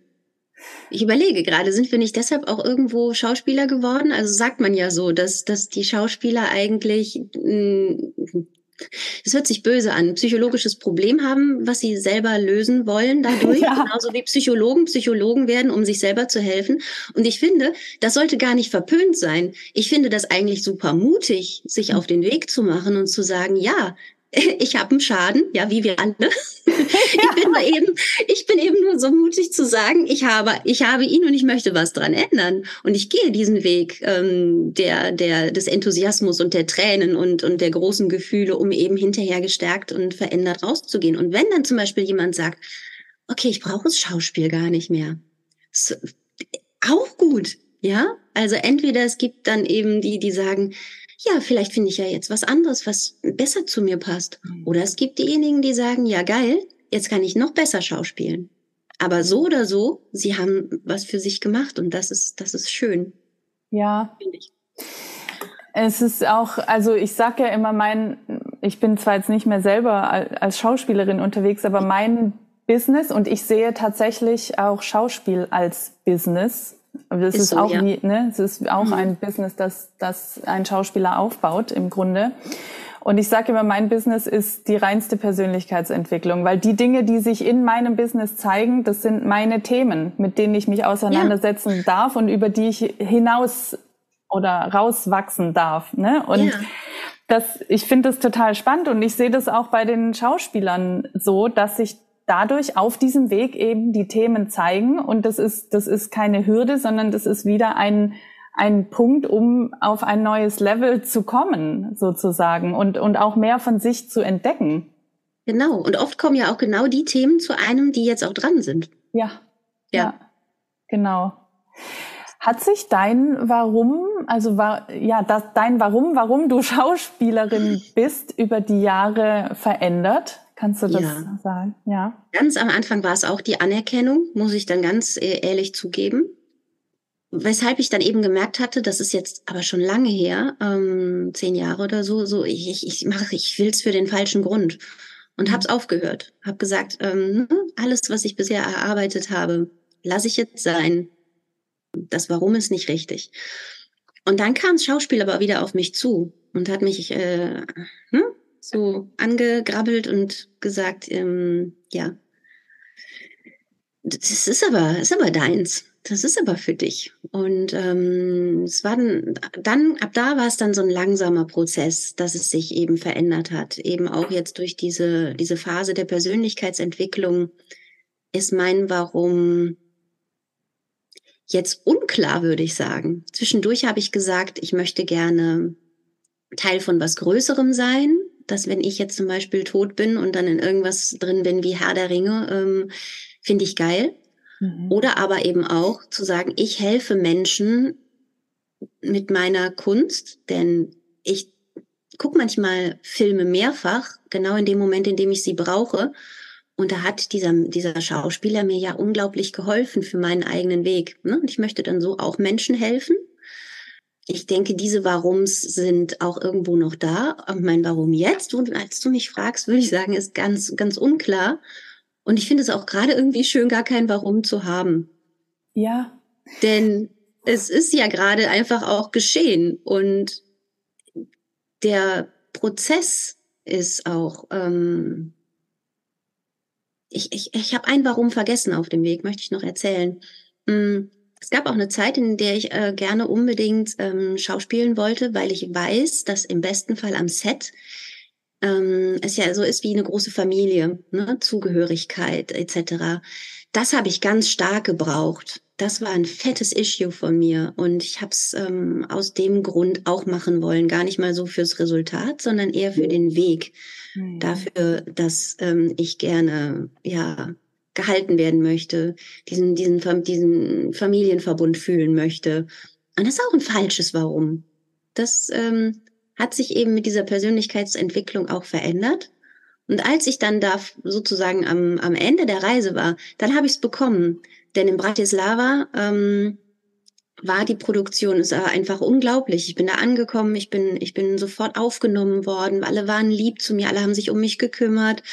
Ich überlege gerade, sind wir nicht deshalb auch irgendwo Schauspieler geworden? Also sagt man ja so, dass, dass die Schauspieler eigentlich, hm, es hört sich böse an, psychologisches Problem haben, was sie selber lösen wollen dadurch. Ja. Genauso wie Psychologen Psychologen werden, um sich selber zu helfen. Und ich finde, das sollte gar nicht verpönt sein. Ich finde das eigentlich super mutig, sich auf den Weg zu machen und zu sagen, ja, ich habe einen Schaden, ja, wie wir alle. ich, bin eben, ich bin eben nur so mutig zu sagen, ich habe, ich habe ihn und ich möchte was dran ändern. Und ich gehe diesen Weg ähm, der, der, des Enthusiasmus und der Tränen und, und der großen Gefühle, um eben hinterher gestärkt und verändert rauszugehen. Und wenn dann zum Beispiel jemand sagt, okay, ich brauche das Schauspiel gar nicht mehr. So, auch gut, ja. Also entweder es gibt dann eben die, die sagen, ja, vielleicht finde ich ja jetzt was anderes, was besser zu mir passt. Mhm. Oder es gibt diejenigen, die sagen, ja geil, jetzt kann ich noch besser schauspielen. Aber so oder so, sie haben was für sich gemacht und das ist, das ist schön. Ja. Ich. Es ist auch, also ich sag ja immer mein, ich bin zwar jetzt nicht mehr selber als Schauspielerin unterwegs, aber mein Business und ich sehe tatsächlich auch Schauspiel als Business aber das ist, ist so, auch ja. nie, ne? Es ist auch mhm. ein Business, das, das ein Schauspieler aufbaut im Grunde. Und ich sage immer, mein Business ist die reinste Persönlichkeitsentwicklung, weil die Dinge, die sich in meinem Business zeigen, das sind meine Themen, mit denen ich mich auseinandersetzen ja. darf und über die ich hinaus oder rauswachsen darf. Ne? Und ja. das, ich finde das total spannend und ich sehe das auch bei den Schauspielern so, dass sich dadurch auf diesem Weg eben die Themen zeigen. Und das ist, das ist keine Hürde, sondern das ist wieder ein, ein Punkt, um auf ein neues Level zu kommen, sozusagen, und, und auch mehr von sich zu entdecken. Genau. Und oft kommen ja auch genau die Themen zu einem, die jetzt auch dran sind. Ja. Ja. ja genau. Hat sich dein Warum, also war, ja, das, dein Warum, warum du Schauspielerin bist, über die Jahre verändert? Kannst du das ja. sagen? Ja. Ganz am Anfang war es auch die Anerkennung, muss ich dann ganz äh, ehrlich zugeben. Weshalb ich dann eben gemerkt hatte, das ist jetzt aber schon lange her, ähm, zehn Jahre oder so, so ich, ich, ich mache, ich will's für den falschen Grund und mhm. hab's aufgehört. Hab gesagt, ähm, ne, alles, was ich bisher erarbeitet habe, lasse ich jetzt sein. Das Warum ist nicht richtig. Und dann kam das Schauspiel aber wieder auf mich zu und hat mich äh, ne, so angegrabbelt und gesagt, ähm, ja, das ist aber, ist aber deins. Das ist aber für dich. Und ähm, es war dann, dann, ab da war es dann so ein langsamer Prozess, dass es sich eben verändert hat. Eben auch jetzt durch diese, diese Phase der Persönlichkeitsentwicklung ist mein Warum jetzt unklar, würde ich sagen. Zwischendurch habe ich gesagt, ich möchte gerne Teil von was Größerem sein, dass wenn ich jetzt zum Beispiel tot bin und dann in irgendwas drin bin wie Herr der Ringe, ähm, finde ich geil. Mhm. Oder aber eben auch zu sagen, ich helfe Menschen mit meiner Kunst, denn ich gucke manchmal Filme mehrfach, genau in dem Moment, in dem ich sie brauche. Und da hat dieser, dieser Schauspieler mir ja unglaublich geholfen für meinen eigenen Weg. Ne? Und ich möchte dann so auch Menschen helfen ich denke, diese Warums sind auch irgendwo noch da. Und mein Warum jetzt, und als du mich fragst, würde ich sagen, ist ganz, ganz unklar. Und ich finde es auch gerade irgendwie schön, gar kein Warum zu haben. Ja. Denn es ist ja gerade einfach auch geschehen. Und der Prozess ist auch. Ähm, ich ich, ich habe ein Warum vergessen auf dem Weg, möchte ich noch erzählen. Hm es gab auch eine Zeit, in der ich äh, gerne unbedingt ähm, schauspielen wollte, weil ich weiß, dass im besten Fall am Set ähm, es ja so ist wie eine große Familie, ne? Zugehörigkeit etc. Das habe ich ganz stark gebraucht. Das war ein fettes Issue von mir und ich habe es ähm, aus dem Grund auch machen wollen, gar nicht mal so fürs Resultat, sondern eher für den Weg, mhm. dafür, dass ähm, ich gerne ja gehalten werden möchte, diesen, diesen, diesen Familienverbund fühlen möchte. Und das ist auch ein falsches Warum. Das ähm, hat sich eben mit dieser Persönlichkeitsentwicklung auch verändert. Und als ich dann da sozusagen am, am Ende der Reise war, dann habe ich es bekommen. Denn in Bratislava ähm, war die Produktion, war einfach unglaublich. Ich bin da angekommen, ich bin, ich bin sofort aufgenommen worden, alle waren lieb zu mir, alle haben sich um mich gekümmert.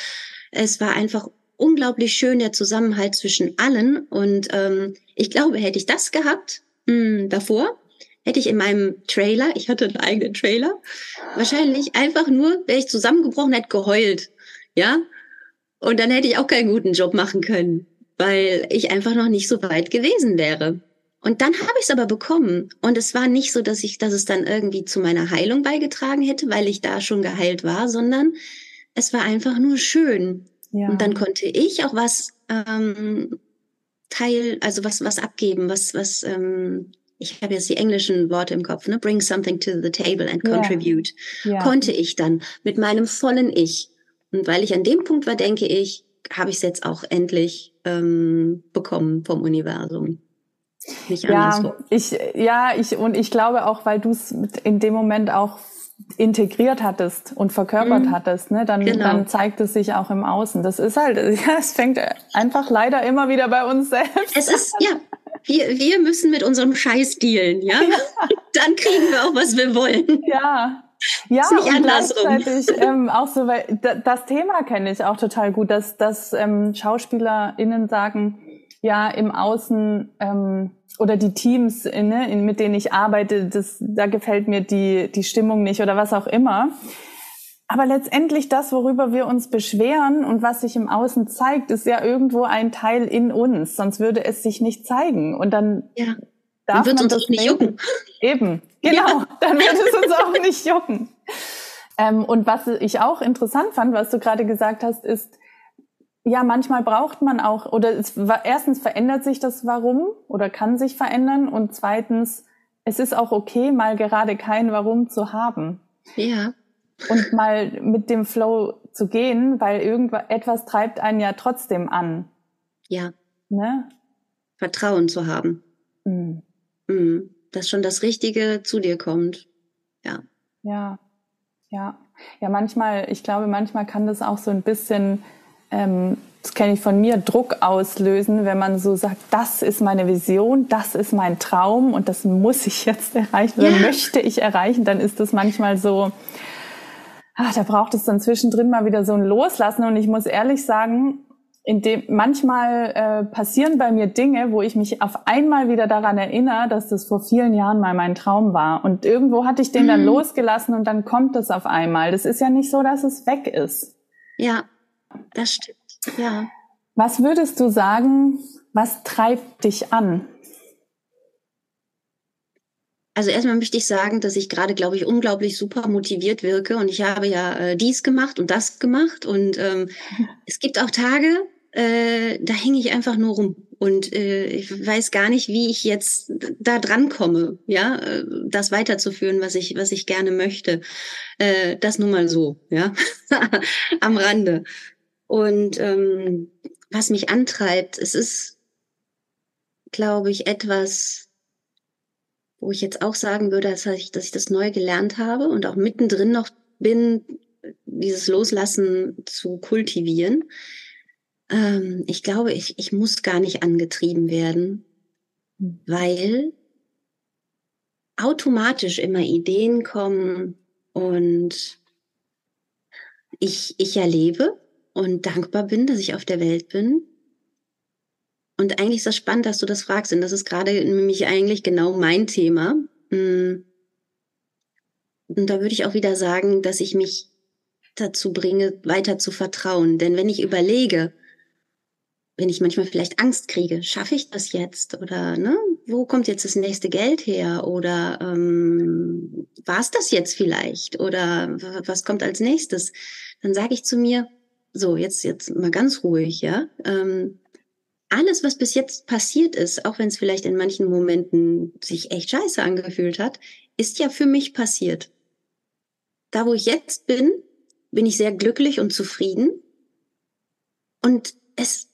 Es war einfach unglaublich schön, der Zusammenhalt zwischen allen. Und ähm, ich glaube, hätte ich das gehabt mh, hm, davor, hätte ich in meinem Trailer, ich hatte einen eigenen Trailer, wahrscheinlich einfach nur, wäre ich zusammengebrochen, hätte geheult. Ja? Und dann hätte ich auch keinen guten Job machen können, weil ich einfach noch nicht so weit gewesen wäre. Und dann habe ich es aber bekommen. Und es war nicht so, dass ich, dass es dann irgendwie zu meiner Heilung beigetragen hätte, weil ich da schon geheilt war, sondern es war einfach nur schön. Ja. Und dann konnte ich auch was ähm, teil, also was, was abgeben, was, was, ähm, ich habe jetzt die englischen Worte im Kopf, ne? Bring something to the table and contribute. Ja. Konnte ich dann mit meinem vollen Ich. Und weil ich an dem Punkt war, denke ich, habe ich es jetzt auch endlich ähm, bekommen vom Universum. Nicht ja, ich, ja, ich, und ich glaube auch, weil du es in dem Moment auch integriert hattest und verkörpert mhm. hattest, ne, dann, genau. dann zeigt es sich auch im Außen. Das ist halt, ja, es fängt einfach leider immer wieder bei uns selbst. Es ist, ja, wir, wir müssen mit unserem Scheiß dealen, ja? ja. Dann kriegen wir auch, was wir wollen. Ja. Ja, und gleichzeitig ähm, auch so, weil das Thema kenne ich auch total gut, dass, dass ähm, SchauspielerInnen sagen, ja, im Außen ähm, oder die Teams, ne, in, mit denen ich arbeite, das, da gefällt mir die, die Stimmung nicht oder was auch immer. Aber letztendlich das, worüber wir uns beschweren und was sich im Außen zeigt, ist ja irgendwo ein Teil in uns, sonst würde es sich nicht zeigen. Und dann ja. darf dann man das nicht jucken. Eben, genau. Ja. Dann wird es uns auch nicht jucken. Ähm, und was ich auch interessant fand, was du gerade gesagt hast, ist, ja, manchmal braucht man auch, oder es, erstens verändert sich das Warum oder kann sich verändern und zweitens, es ist auch okay, mal gerade kein Warum zu haben. Ja. Und mal mit dem Flow zu gehen, weil irgendetwas treibt einen ja trotzdem an. Ja. Ne? Vertrauen zu haben. Mhm. Mhm. Dass schon das Richtige zu dir kommt. Ja. Ja. Ja. Ja, manchmal, ich glaube, manchmal kann das auch so ein bisschen ähm, das kenne ich von mir, Druck auslösen, wenn man so sagt, das ist meine Vision, das ist mein Traum und das muss ich jetzt erreichen oder ja. möchte ich erreichen, dann ist das manchmal so, ach, da braucht es dann zwischendrin mal wieder so ein Loslassen und ich muss ehrlich sagen, in dem manchmal äh, passieren bei mir Dinge, wo ich mich auf einmal wieder daran erinnere, dass das vor vielen Jahren mal mein Traum war und irgendwo hatte ich den mhm. dann losgelassen und dann kommt es auf einmal. Das ist ja nicht so, dass es weg ist. Ja, das stimmt. Ja. Was würdest du sagen, was treibt dich an? Also erstmal möchte ich sagen, dass ich gerade, glaube ich, unglaublich super motiviert wirke und ich habe ja äh, dies gemacht und das gemacht und ähm, es gibt auch Tage, äh, da hänge ich einfach nur rum und äh, ich weiß gar nicht, wie ich jetzt da dran komme, ja, äh, das weiterzuführen, was ich, was ich gerne möchte. Äh, das nun mal so, ja, am Rande. Und ähm, was mich antreibt, es ist, glaube ich, etwas, wo ich jetzt auch sagen würde, dass ich, dass ich das neu gelernt habe und auch mittendrin noch bin, dieses Loslassen zu kultivieren. Ähm, ich glaube, ich, ich muss gar nicht angetrieben werden, weil automatisch immer Ideen kommen und ich, ich erlebe und dankbar bin, dass ich auf der Welt bin. Und eigentlich ist das spannend, dass du das fragst, denn das ist gerade nämlich eigentlich genau mein Thema. Hm. Und da würde ich auch wieder sagen, dass ich mich dazu bringe, weiter zu vertrauen. Denn wenn ich überlege, wenn ich manchmal vielleicht Angst kriege, schaffe ich das jetzt? Oder ne, wo kommt jetzt das nächste Geld her? Oder ähm, war es das jetzt vielleicht? Oder was kommt als nächstes? Dann sage ich zu mir, so, jetzt, jetzt mal ganz ruhig, ja. Ähm, alles, was bis jetzt passiert ist, auch wenn es vielleicht in manchen Momenten sich echt scheiße angefühlt hat, ist ja für mich passiert. Da, wo ich jetzt bin, bin ich sehr glücklich und zufrieden. Und es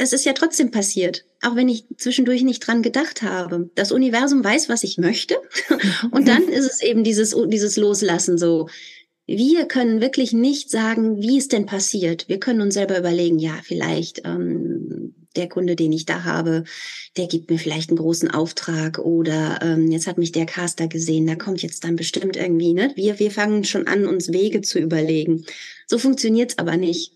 es ist ja trotzdem passiert, auch wenn ich zwischendurch nicht dran gedacht habe. Das Universum weiß, was ich möchte. Und dann ist es eben dieses, dieses Loslassen so. Wir können wirklich nicht sagen, wie es denn passiert. Wir können uns selber überlegen, ja, vielleicht ähm, der Kunde, den ich da habe, der gibt mir vielleicht einen großen Auftrag oder ähm, jetzt hat mich der Caster gesehen, da kommt jetzt dann bestimmt irgendwie, ne? Wir, wir fangen schon an, uns Wege zu überlegen. So funktioniert's aber nicht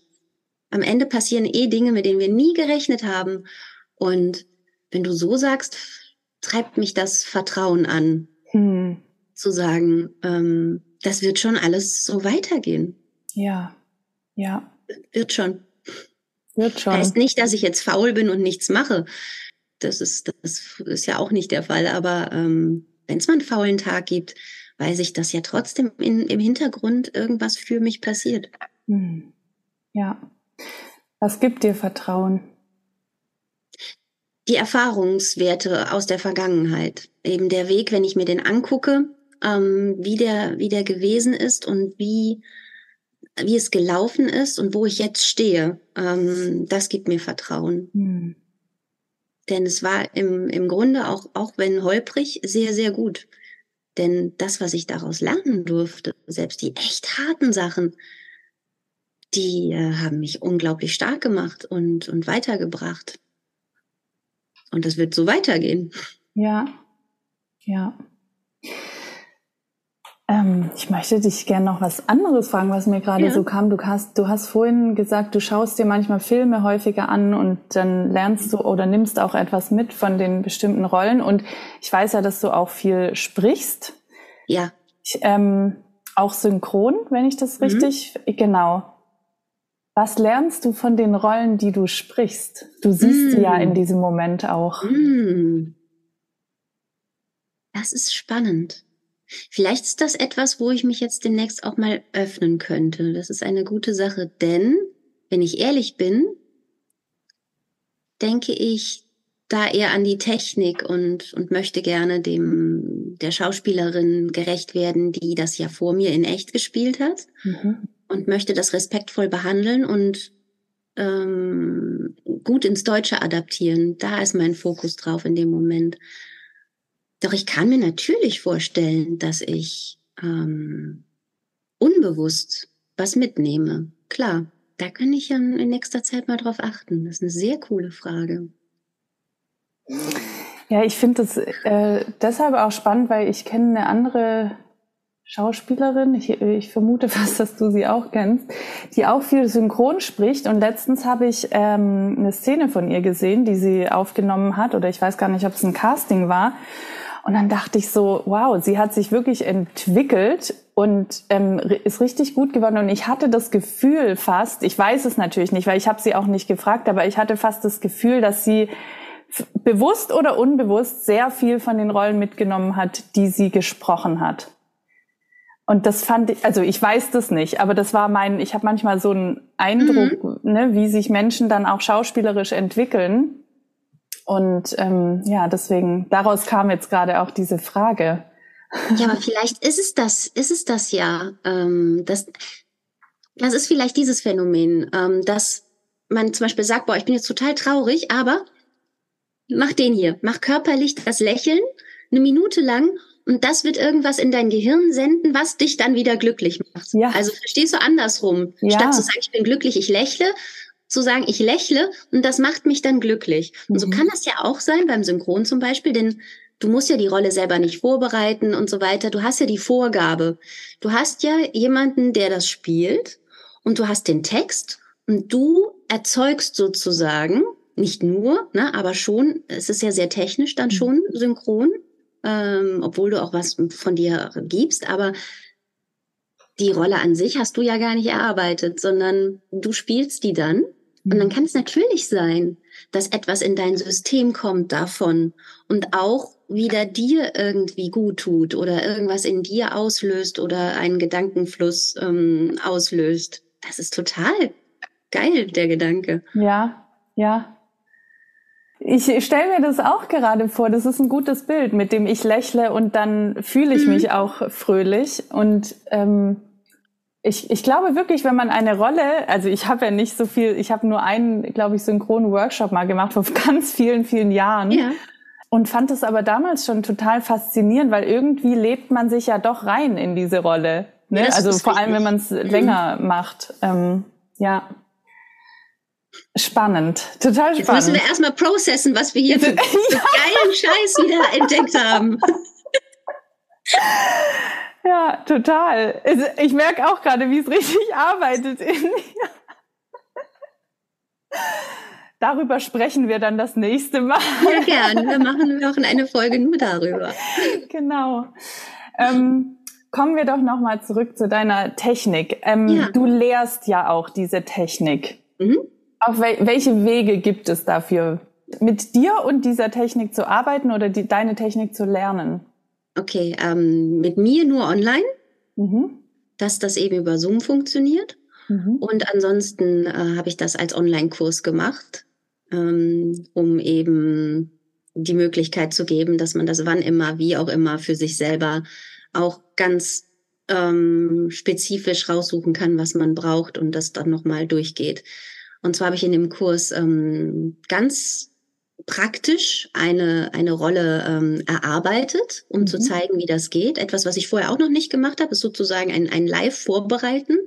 am Ende passieren eh Dinge, mit denen wir nie gerechnet haben. Und wenn du so sagst, treibt mich das Vertrauen an, hm. zu sagen, ähm, das wird schon alles so weitergehen. Ja, ja. Wird schon. Wird schon. Heißt nicht, dass ich jetzt faul bin und nichts mache. Das ist, das ist ja auch nicht der Fall. Aber ähm, wenn es mal einen faulen Tag gibt, weiß ich, dass ja trotzdem in, im Hintergrund irgendwas für mich passiert. Hm. Ja. Was gibt dir Vertrauen? Die Erfahrungswerte aus der Vergangenheit. Eben der Weg, wenn ich mir den angucke, ähm, wie der, wie der gewesen ist und wie, wie es gelaufen ist und wo ich jetzt stehe. Ähm, das gibt mir Vertrauen. Hm. Denn es war im, im Grunde auch, auch wenn holprig, sehr, sehr gut. Denn das, was ich daraus lernen durfte, selbst die echt harten Sachen, die äh, haben mich unglaublich stark gemacht und, und weitergebracht. Und das wird so weitergehen. Ja, ja. Ähm, ich möchte dich gerne noch was anderes fragen, was mir gerade ja. so kam. Du hast, du hast vorhin gesagt, du schaust dir manchmal Filme häufiger an und dann lernst du oder nimmst auch etwas mit von den bestimmten Rollen. Und ich weiß ja, dass du auch viel sprichst. Ja. Ich, ähm, auch synchron, wenn ich das mhm. richtig, genau. Was lernst du von den Rollen, die du sprichst? Du siehst mm. sie ja in mm. diesem Moment auch. Mm. Das ist spannend. Vielleicht ist das etwas, wo ich mich jetzt demnächst auch mal öffnen könnte. Das ist eine gute Sache, denn wenn ich ehrlich bin, denke ich da eher an die Technik und, und möchte gerne dem, der Schauspielerin gerecht werden, die das ja vor mir in echt gespielt hat. Mhm und möchte das respektvoll behandeln und ähm, gut ins Deutsche adaptieren. Da ist mein Fokus drauf in dem Moment. Doch ich kann mir natürlich vorstellen, dass ich ähm, unbewusst was mitnehme. Klar, da kann ich ja in nächster Zeit mal drauf achten. Das ist eine sehr coole Frage. Ja, ich finde das äh, deshalb auch spannend, weil ich kenne eine andere Schauspielerin, ich, ich, vermute fast, dass du sie auch kennst, die auch viel synchron spricht. Und letztens habe ich ähm, eine Szene von ihr gesehen, die sie aufgenommen hat, oder ich weiß gar nicht, ob es ein Casting war. Und dann dachte ich so, wow, sie hat sich wirklich entwickelt und ähm, ist richtig gut geworden. Und ich hatte das Gefühl fast, ich weiß es natürlich nicht, weil ich habe sie auch nicht gefragt, aber ich hatte fast das Gefühl, dass sie bewusst oder unbewusst sehr viel von den Rollen mitgenommen hat, die sie gesprochen hat. Und das fand ich, also ich weiß das nicht, aber das war mein, ich habe manchmal so einen Eindruck, mhm. ne, wie sich Menschen dann auch schauspielerisch entwickeln. Und ähm, ja, deswegen, daraus kam jetzt gerade auch diese Frage. Ja, aber vielleicht ist es das, ist es das ja. Ähm, das, das ist vielleicht dieses Phänomen, ähm, dass man zum Beispiel sagt, boah, ich bin jetzt total traurig, aber mach den hier, mach körperlich das Lächeln eine Minute lang und das wird irgendwas in dein Gehirn senden, was dich dann wieder glücklich macht. Ja. Also verstehst du andersrum. Ja. Statt zu sagen, ich bin glücklich, ich lächle, zu sagen, ich lächle und das macht mich dann glücklich. Und so mhm. kann das ja auch sein beim Synchron zum Beispiel, denn du musst ja die Rolle selber nicht vorbereiten und so weiter. Du hast ja die Vorgabe. Du hast ja jemanden, der das spielt und du hast den Text und du erzeugst sozusagen, nicht nur, ne, aber schon, es ist ja sehr technisch dann mhm. schon synchron, ähm, obwohl du auch was von dir gibst, aber die Rolle an sich hast du ja gar nicht erarbeitet, sondern du spielst die dann. Und dann mhm. kann es natürlich sein, dass etwas in dein System kommt davon und auch wieder dir irgendwie gut tut oder irgendwas in dir auslöst oder einen Gedankenfluss ähm, auslöst. Das ist total geil, der Gedanke. Ja, ja. Ich stelle mir das auch gerade vor. Das ist ein gutes Bild, mit dem ich lächle und dann fühle ich mhm. mich auch fröhlich. Und ähm, ich, ich glaube wirklich, wenn man eine Rolle, also ich habe ja nicht so viel, ich habe nur einen, glaube ich, synchronen Workshop mal gemacht vor ganz vielen, vielen Jahren. Ja. Und fand es aber damals schon total faszinierend, weil irgendwie lebt man sich ja doch rein in diese Rolle. Ne? Ja, also vor allem, wenn man es mhm. länger macht. Ähm, ja. Spannend, total spannend. Jetzt müssen wir erstmal processen, was wir hier für, für geilen Scheiß wieder entdeckt haben. Ja, total. Ich merke auch gerade, wie es richtig arbeitet in mir. Darüber sprechen wir dann das nächste Mal. Ja, gern. Wir machen wir auch eine Folge nur darüber. Genau. Ähm, kommen wir doch nochmal zurück zu deiner Technik. Ähm, ja. Du lehrst ja auch diese Technik. Mhm. Auf wel welche Wege gibt es dafür, mit dir und dieser Technik zu arbeiten oder die, deine Technik zu lernen? Okay, ähm, mit mir nur online, mhm. dass das eben über Zoom funktioniert. Mhm. Und ansonsten äh, habe ich das als Online-Kurs gemacht, ähm, um eben die Möglichkeit zu geben, dass man das wann immer, wie auch immer für sich selber auch ganz ähm, spezifisch raussuchen kann, was man braucht und das dann nochmal durchgeht. Und zwar habe ich in dem Kurs ähm, ganz praktisch eine, eine Rolle ähm, erarbeitet, um mhm. zu zeigen, wie das geht. Etwas, was ich vorher auch noch nicht gemacht habe, ist sozusagen ein, ein Live-Vorbereiten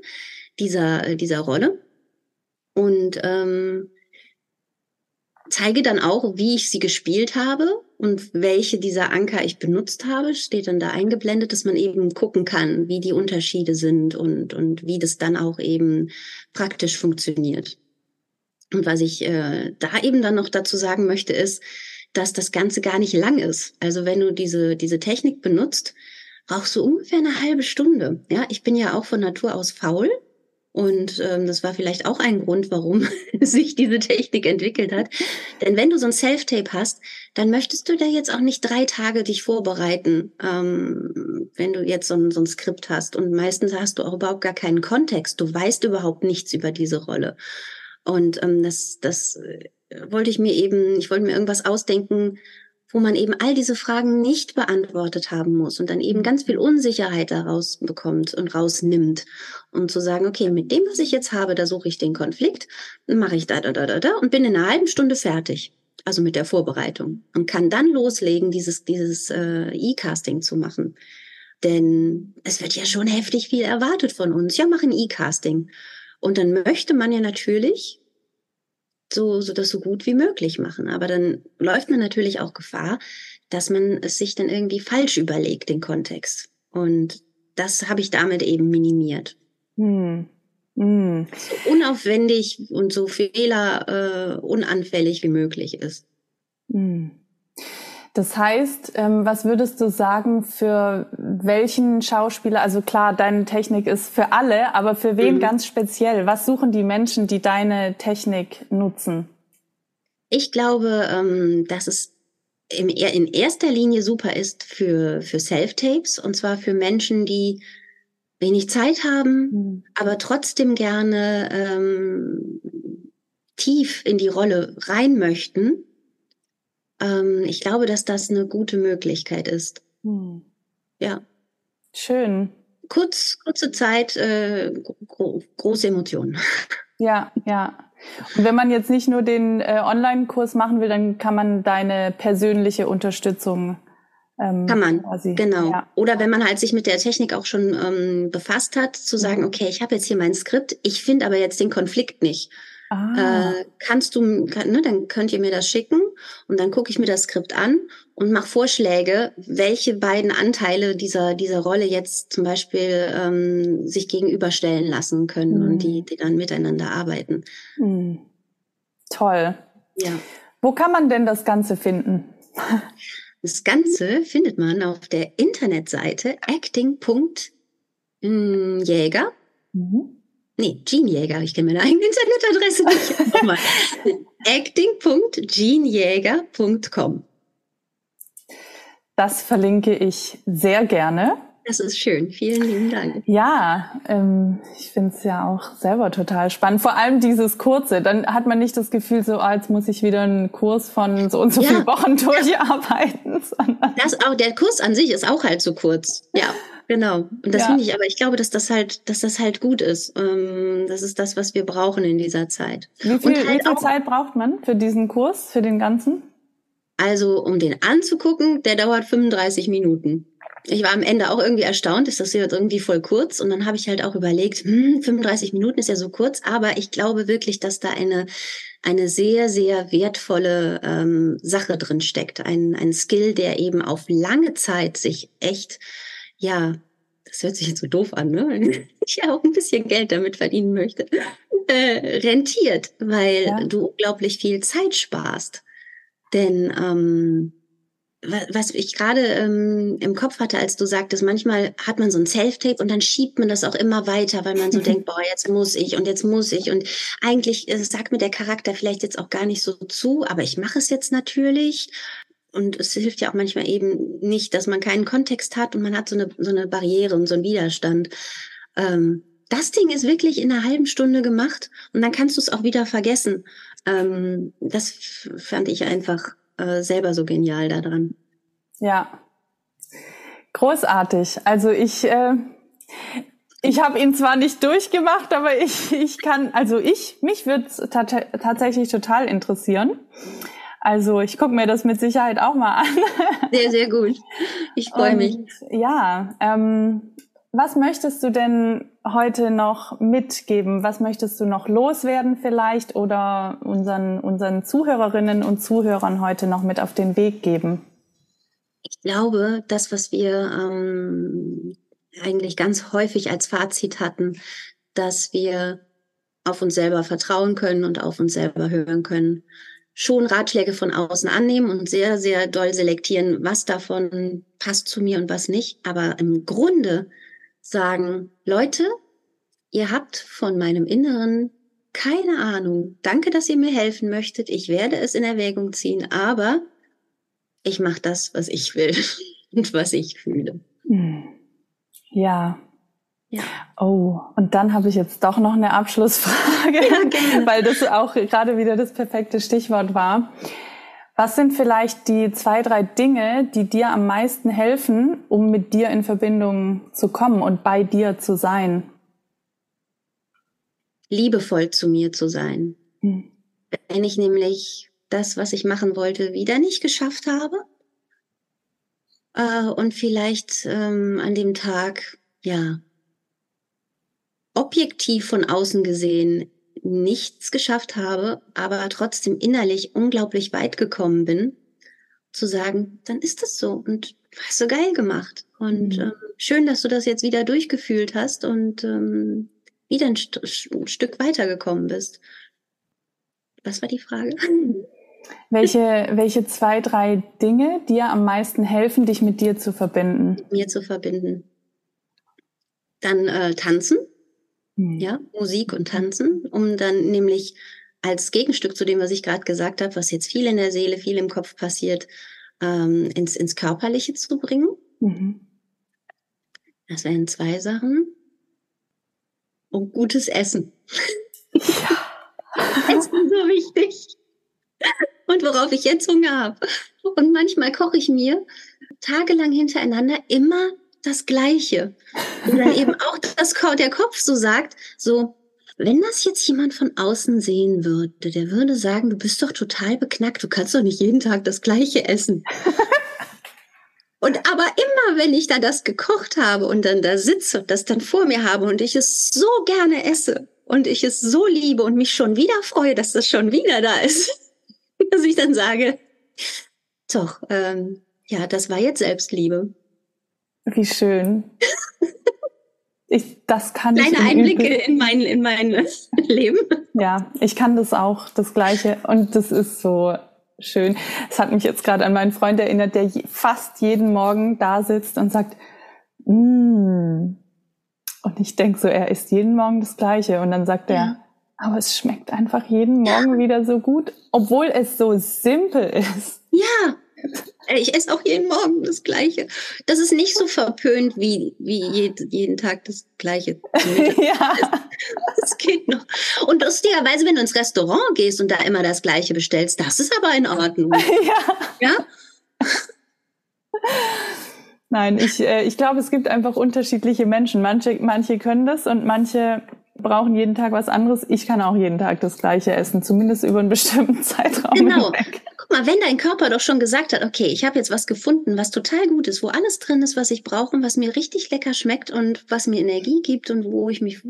dieser, dieser Rolle. Und ähm, zeige dann auch, wie ich sie gespielt habe und welche dieser Anker ich benutzt habe, steht dann da eingeblendet, dass man eben gucken kann, wie die Unterschiede sind und, und wie das dann auch eben praktisch funktioniert. Und was ich äh, da eben dann noch dazu sagen möchte, ist, dass das Ganze gar nicht lang ist. Also wenn du diese, diese Technik benutzt, brauchst du ungefähr eine halbe Stunde. Ja, ich bin ja auch von Natur aus faul. Und ähm, das war vielleicht auch ein Grund, warum sich diese Technik entwickelt hat. Denn wenn du so ein Self-Tape hast, dann möchtest du da jetzt auch nicht drei Tage dich vorbereiten, ähm, wenn du jetzt so ein, so ein Skript hast. Und meistens hast du auch überhaupt gar keinen Kontext. Du weißt überhaupt nichts über diese Rolle. Und ähm, das, das äh, wollte ich mir eben, ich wollte mir irgendwas ausdenken, wo man eben all diese Fragen nicht beantwortet haben muss und dann eben ganz viel Unsicherheit daraus bekommt und rausnimmt. Und zu sagen, okay, mit dem, was ich jetzt habe, da suche ich den Konflikt, mache ich da, da, da, da, da und bin in einer halben Stunde fertig. Also mit der Vorbereitung. Und kann dann loslegen, dieses, dieses äh, E-Casting zu machen. Denn es wird ja schon heftig viel erwartet von uns. Ja, mach ein E-Casting. Und dann möchte man ja natürlich so, so das so gut wie möglich machen. Aber dann läuft man natürlich auch Gefahr, dass man es sich dann irgendwie falsch überlegt, den Kontext. Und das habe ich damit eben minimiert. Hm. Hm. So unaufwendig und so fehler äh, unanfällig wie möglich ist. Hm. Das heißt, ähm, was würdest du sagen, für welchen Schauspieler, also klar, deine Technik ist für alle, aber für wen mhm. ganz speziell? Was suchen die Menschen, die deine Technik nutzen? Ich glaube, ähm, dass es in erster Linie super ist für, für Self-Tapes und zwar für Menschen, die wenig Zeit haben, mhm. aber trotzdem gerne ähm, tief in die Rolle rein möchten, ähm, ich glaube, dass das eine gute Möglichkeit ist. Hm. Ja. Schön. Kurz, kurze Zeit, äh, gro große Emotionen. Ja, ja. Und wenn man jetzt nicht nur den äh, Online-Kurs machen will, dann kann man deine persönliche Unterstützung ähm, Kann man, quasi. genau. Ja. Oder wenn man halt sich mit der Technik auch schon ähm, befasst hat, zu sagen, mhm. okay, ich habe jetzt hier mein Skript, ich finde aber jetzt den Konflikt nicht. Ah. Äh, kannst du, kann, ne, dann könnt ihr mir das schicken und dann gucke ich mir das Skript an und mache Vorschläge, welche beiden Anteile dieser, dieser Rolle jetzt zum Beispiel ähm, sich gegenüberstellen lassen können mhm. und die, die dann miteinander arbeiten. Mhm. Toll. Ja. Wo kann man denn das Ganze finden? Das Ganze findet man auf der Internetseite acting.jäger. Mhm. Nee, Jeanjäger. Ich kenne meine eigene Internetadresse nicht. Nochmal. acting.jeanjäger.com. Das verlinke ich sehr gerne. Das ist schön. Vielen lieben Dank. Ja, ähm, ich finde es ja auch selber total spannend. Vor allem dieses kurze. Dann hat man nicht das Gefühl, so als muss ich wieder einen Kurs von so und so ja. vielen Wochen durcharbeiten. Das auch, der Kurs an sich ist auch halt so kurz. Ja. Genau. Und das ja. finde ich, aber ich glaube, dass das halt, dass das halt gut ist. Ähm, das ist das, was wir brauchen in dieser Zeit. Wie viel, halt wie viel Zeit braucht man für diesen Kurs, für den ganzen? Also, um den anzugucken, der dauert 35 Minuten ich war am Ende auch irgendwie erstaunt, ist das jetzt irgendwie voll kurz. Und dann habe ich halt auch überlegt, hm, 35 Minuten ist ja so kurz, aber ich glaube wirklich, dass da eine, eine sehr, sehr wertvolle ähm, Sache drin steckt. Ein, ein Skill, der eben auf lange Zeit sich echt, ja, das hört sich jetzt so doof an, ne? ich ja auch ein bisschen Geld damit verdienen möchte, äh, rentiert, weil ja. du unglaublich viel Zeit sparst. Denn ähm, was ich gerade ähm, im Kopf hatte, als du sagtest, manchmal hat man so ein Self-Tape und dann schiebt man das auch immer weiter, weil man so denkt, boah, jetzt muss ich und jetzt muss ich. Und eigentlich äh, sagt mir der Charakter vielleicht jetzt auch gar nicht so zu, aber ich mache es jetzt natürlich. Und es hilft ja auch manchmal eben nicht, dass man keinen Kontext hat und man hat so eine, so eine Barriere und so einen Widerstand. Ähm, das Ding ist wirklich in einer halben Stunde gemacht und dann kannst du es auch wieder vergessen. Ähm, das fand ich einfach äh, selber so genial daran. Ja, großartig. Also ich, äh, ich habe ihn zwar nicht durchgemacht, aber ich, ich kann, also ich, mich würde es tatsächlich total interessieren. Also ich gucke mir das mit Sicherheit auch mal an. Sehr, sehr gut. Ich freue mich. Ja, ähm, was möchtest du denn heute noch mitgeben? Was möchtest du noch loswerden vielleicht oder unseren, unseren Zuhörerinnen und Zuhörern heute noch mit auf den Weg geben? Ich glaube, das, was wir ähm, eigentlich ganz häufig als Fazit hatten, dass wir auf uns selber vertrauen können und auf uns selber hören können. Schon Ratschläge von außen annehmen und sehr, sehr doll selektieren, was davon passt zu mir und was nicht. Aber im Grunde sagen, Leute, ihr habt von meinem Inneren keine Ahnung. Danke, dass ihr mir helfen möchtet. Ich werde es in Erwägung ziehen, aber ich mache das, was ich will und was ich fühle. Hm. Ja. Ja. Oh, und dann habe ich jetzt doch noch eine Abschlussfrage, ja, weil das auch gerade wieder das perfekte Stichwort war. Was sind vielleicht die zwei, drei Dinge, die dir am meisten helfen, um mit dir in Verbindung zu kommen und bei dir zu sein? Liebevoll zu mir zu sein. Hm. Wenn ich nämlich das, was ich machen wollte, wieder nicht geschafft habe äh, und vielleicht ähm, an dem Tag, ja, objektiv von außen gesehen nichts geschafft habe, aber trotzdem innerlich unglaublich weit gekommen bin, zu sagen, dann ist das so und hast du geil gemacht. Und mhm. ähm, schön, dass du das jetzt wieder durchgefühlt hast und ähm, wieder ein, St ein Stück weitergekommen bist. Was war die Frage? Welche, welche zwei, drei Dinge dir am meisten helfen, dich mit dir zu verbinden? Mit mir zu verbinden. Dann äh, tanzen. Mhm. Ja, Musik und Tanzen, um dann nämlich als Gegenstück zu dem, was ich gerade gesagt habe, was jetzt viel in der Seele, viel im Kopf passiert, ähm, ins, ins Körperliche zu bringen. Mhm. Das wären zwei Sachen. Und gutes Essen. Ja. Essen so wichtig. Und worauf ich jetzt Hunger habe. Und manchmal koche ich mir tagelang hintereinander immer das Gleiche. Und dann eben auch das, der Kopf so sagt, so, wenn das jetzt jemand von außen sehen würde, der würde sagen, du bist doch total beknackt, du kannst doch nicht jeden Tag das Gleiche essen. Und aber immer, wenn ich da das gekocht habe und dann da sitze und das dann vor mir habe und ich es so gerne esse und ich es so liebe und mich schon wieder freue, dass das schon wieder da ist, dass ich dann sage, doch, ähm, ja, das war jetzt Selbstliebe. Wie schön. Ich, das kann Kleine ich Einblicke in mein, in mein Leben. Ja, ich kann das auch, das Gleiche. Und das ist so schön. Es hat mich jetzt gerade an meinen Freund erinnert, der fast jeden Morgen da sitzt und sagt, mm. und ich denke so, er isst jeden Morgen das Gleiche. Und dann sagt ja. er, aber es schmeckt einfach jeden Morgen ja. wieder so gut, obwohl es so simpel ist. Ja, ich esse auch jeden Morgen das Gleiche. Das ist nicht so verpönt wie, wie jeden, Tag das Gleiche. ja. Das geht noch. Und lustigerweise, wenn du ins Restaurant gehst und da immer das Gleiche bestellst, das ist aber in Ordnung. ja. Ja? Nein, ich, äh, ich glaube, es gibt einfach unterschiedliche Menschen. Manche, manche können das und manche brauchen jeden Tag was anderes. Ich kann auch jeden Tag das Gleiche essen, zumindest über einen bestimmten Zeitraum. Genau. Hinweg. Guck mal, wenn dein Körper doch schon gesagt hat, okay, ich habe jetzt was gefunden, was total gut ist, wo alles drin ist, was ich brauche und was mir richtig lecker schmeckt und was mir Energie gibt und wo ich mich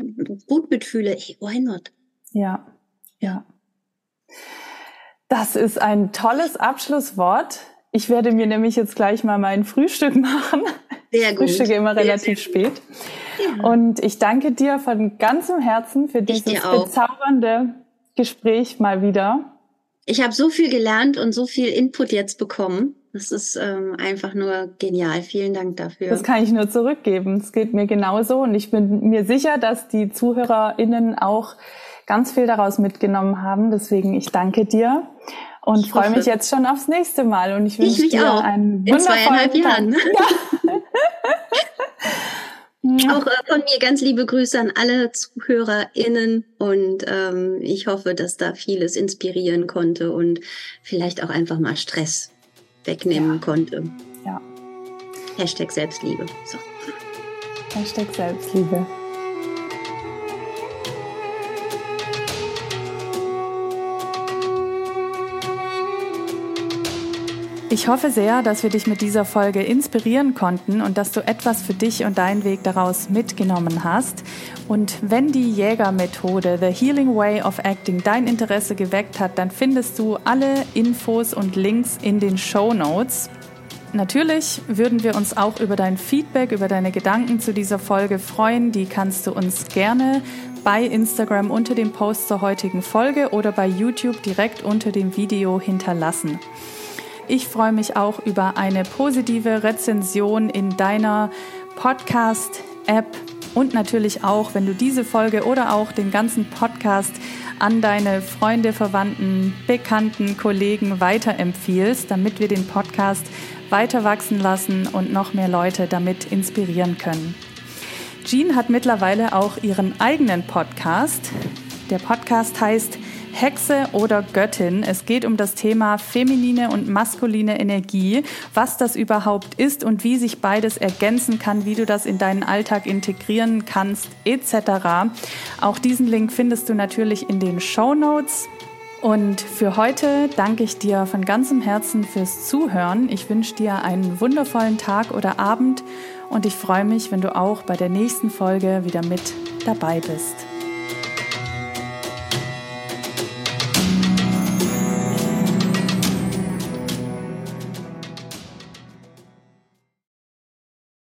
gut mitfühle, hey, why not? Ja, ja. Das ist ein tolles Abschlusswort. Ich werde mir nämlich jetzt gleich mal mein Frühstück machen. Sehr gut. Frühstücke immer relativ sehr, sehr spät. Ja. Und ich danke dir von ganzem Herzen für dieses bezaubernde Gespräch mal wieder. Ich habe so viel gelernt und so viel Input jetzt bekommen. Das ist ähm, einfach nur genial. Vielen Dank dafür. Das kann ich nur zurückgeben. Es geht mir genauso und ich bin mir sicher, dass die ZuhörerInnen auch ganz viel daraus mitgenommen haben. Deswegen ich danke dir und freue mich jetzt schon aufs nächste Mal und ich wünsche dir auch. einen wundervollen In Jahren. Ja. Auch äh, von mir ganz liebe Grüße an alle ZuhörerInnen und ähm, ich hoffe, dass da vieles inspirieren konnte und vielleicht auch einfach mal Stress wegnehmen ja. konnte. Ja. Hashtag Selbstliebe. So. Hashtag Selbstliebe. Ich hoffe sehr, dass wir dich mit dieser Folge inspirieren konnten und dass du etwas für dich und deinen Weg daraus mitgenommen hast. Und wenn die Jägermethode, The Healing Way of Acting, dein Interesse geweckt hat, dann findest du alle Infos und Links in den Show Notes. Natürlich würden wir uns auch über dein Feedback, über deine Gedanken zu dieser Folge freuen. Die kannst du uns gerne bei Instagram unter dem Post zur heutigen Folge oder bei YouTube direkt unter dem Video hinterlassen. Ich freue mich auch über eine positive Rezension in deiner Podcast-App und natürlich auch, wenn du diese Folge oder auch den ganzen Podcast an deine Freunde, Verwandten, Bekannten, Kollegen weiterempfiehlst, damit wir den Podcast weiter wachsen lassen und noch mehr Leute damit inspirieren können. Jean hat mittlerweile auch ihren eigenen Podcast. Der Podcast heißt Hexe oder Göttin. Es geht um das Thema feminine und maskuline Energie, was das überhaupt ist und wie sich beides ergänzen kann, wie du das in deinen Alltag integrieren kannst, etc. Auch diesen Link findest du natürlich in den Show Notes. Und für heute danke ich dir von ganzem Herzen fürs Zuhören. Ich wünsche dir einen wundervollen Tag oder Abend und ich freue mich, wenn du auch bei der nächsten Folge wieder mit dabei bist.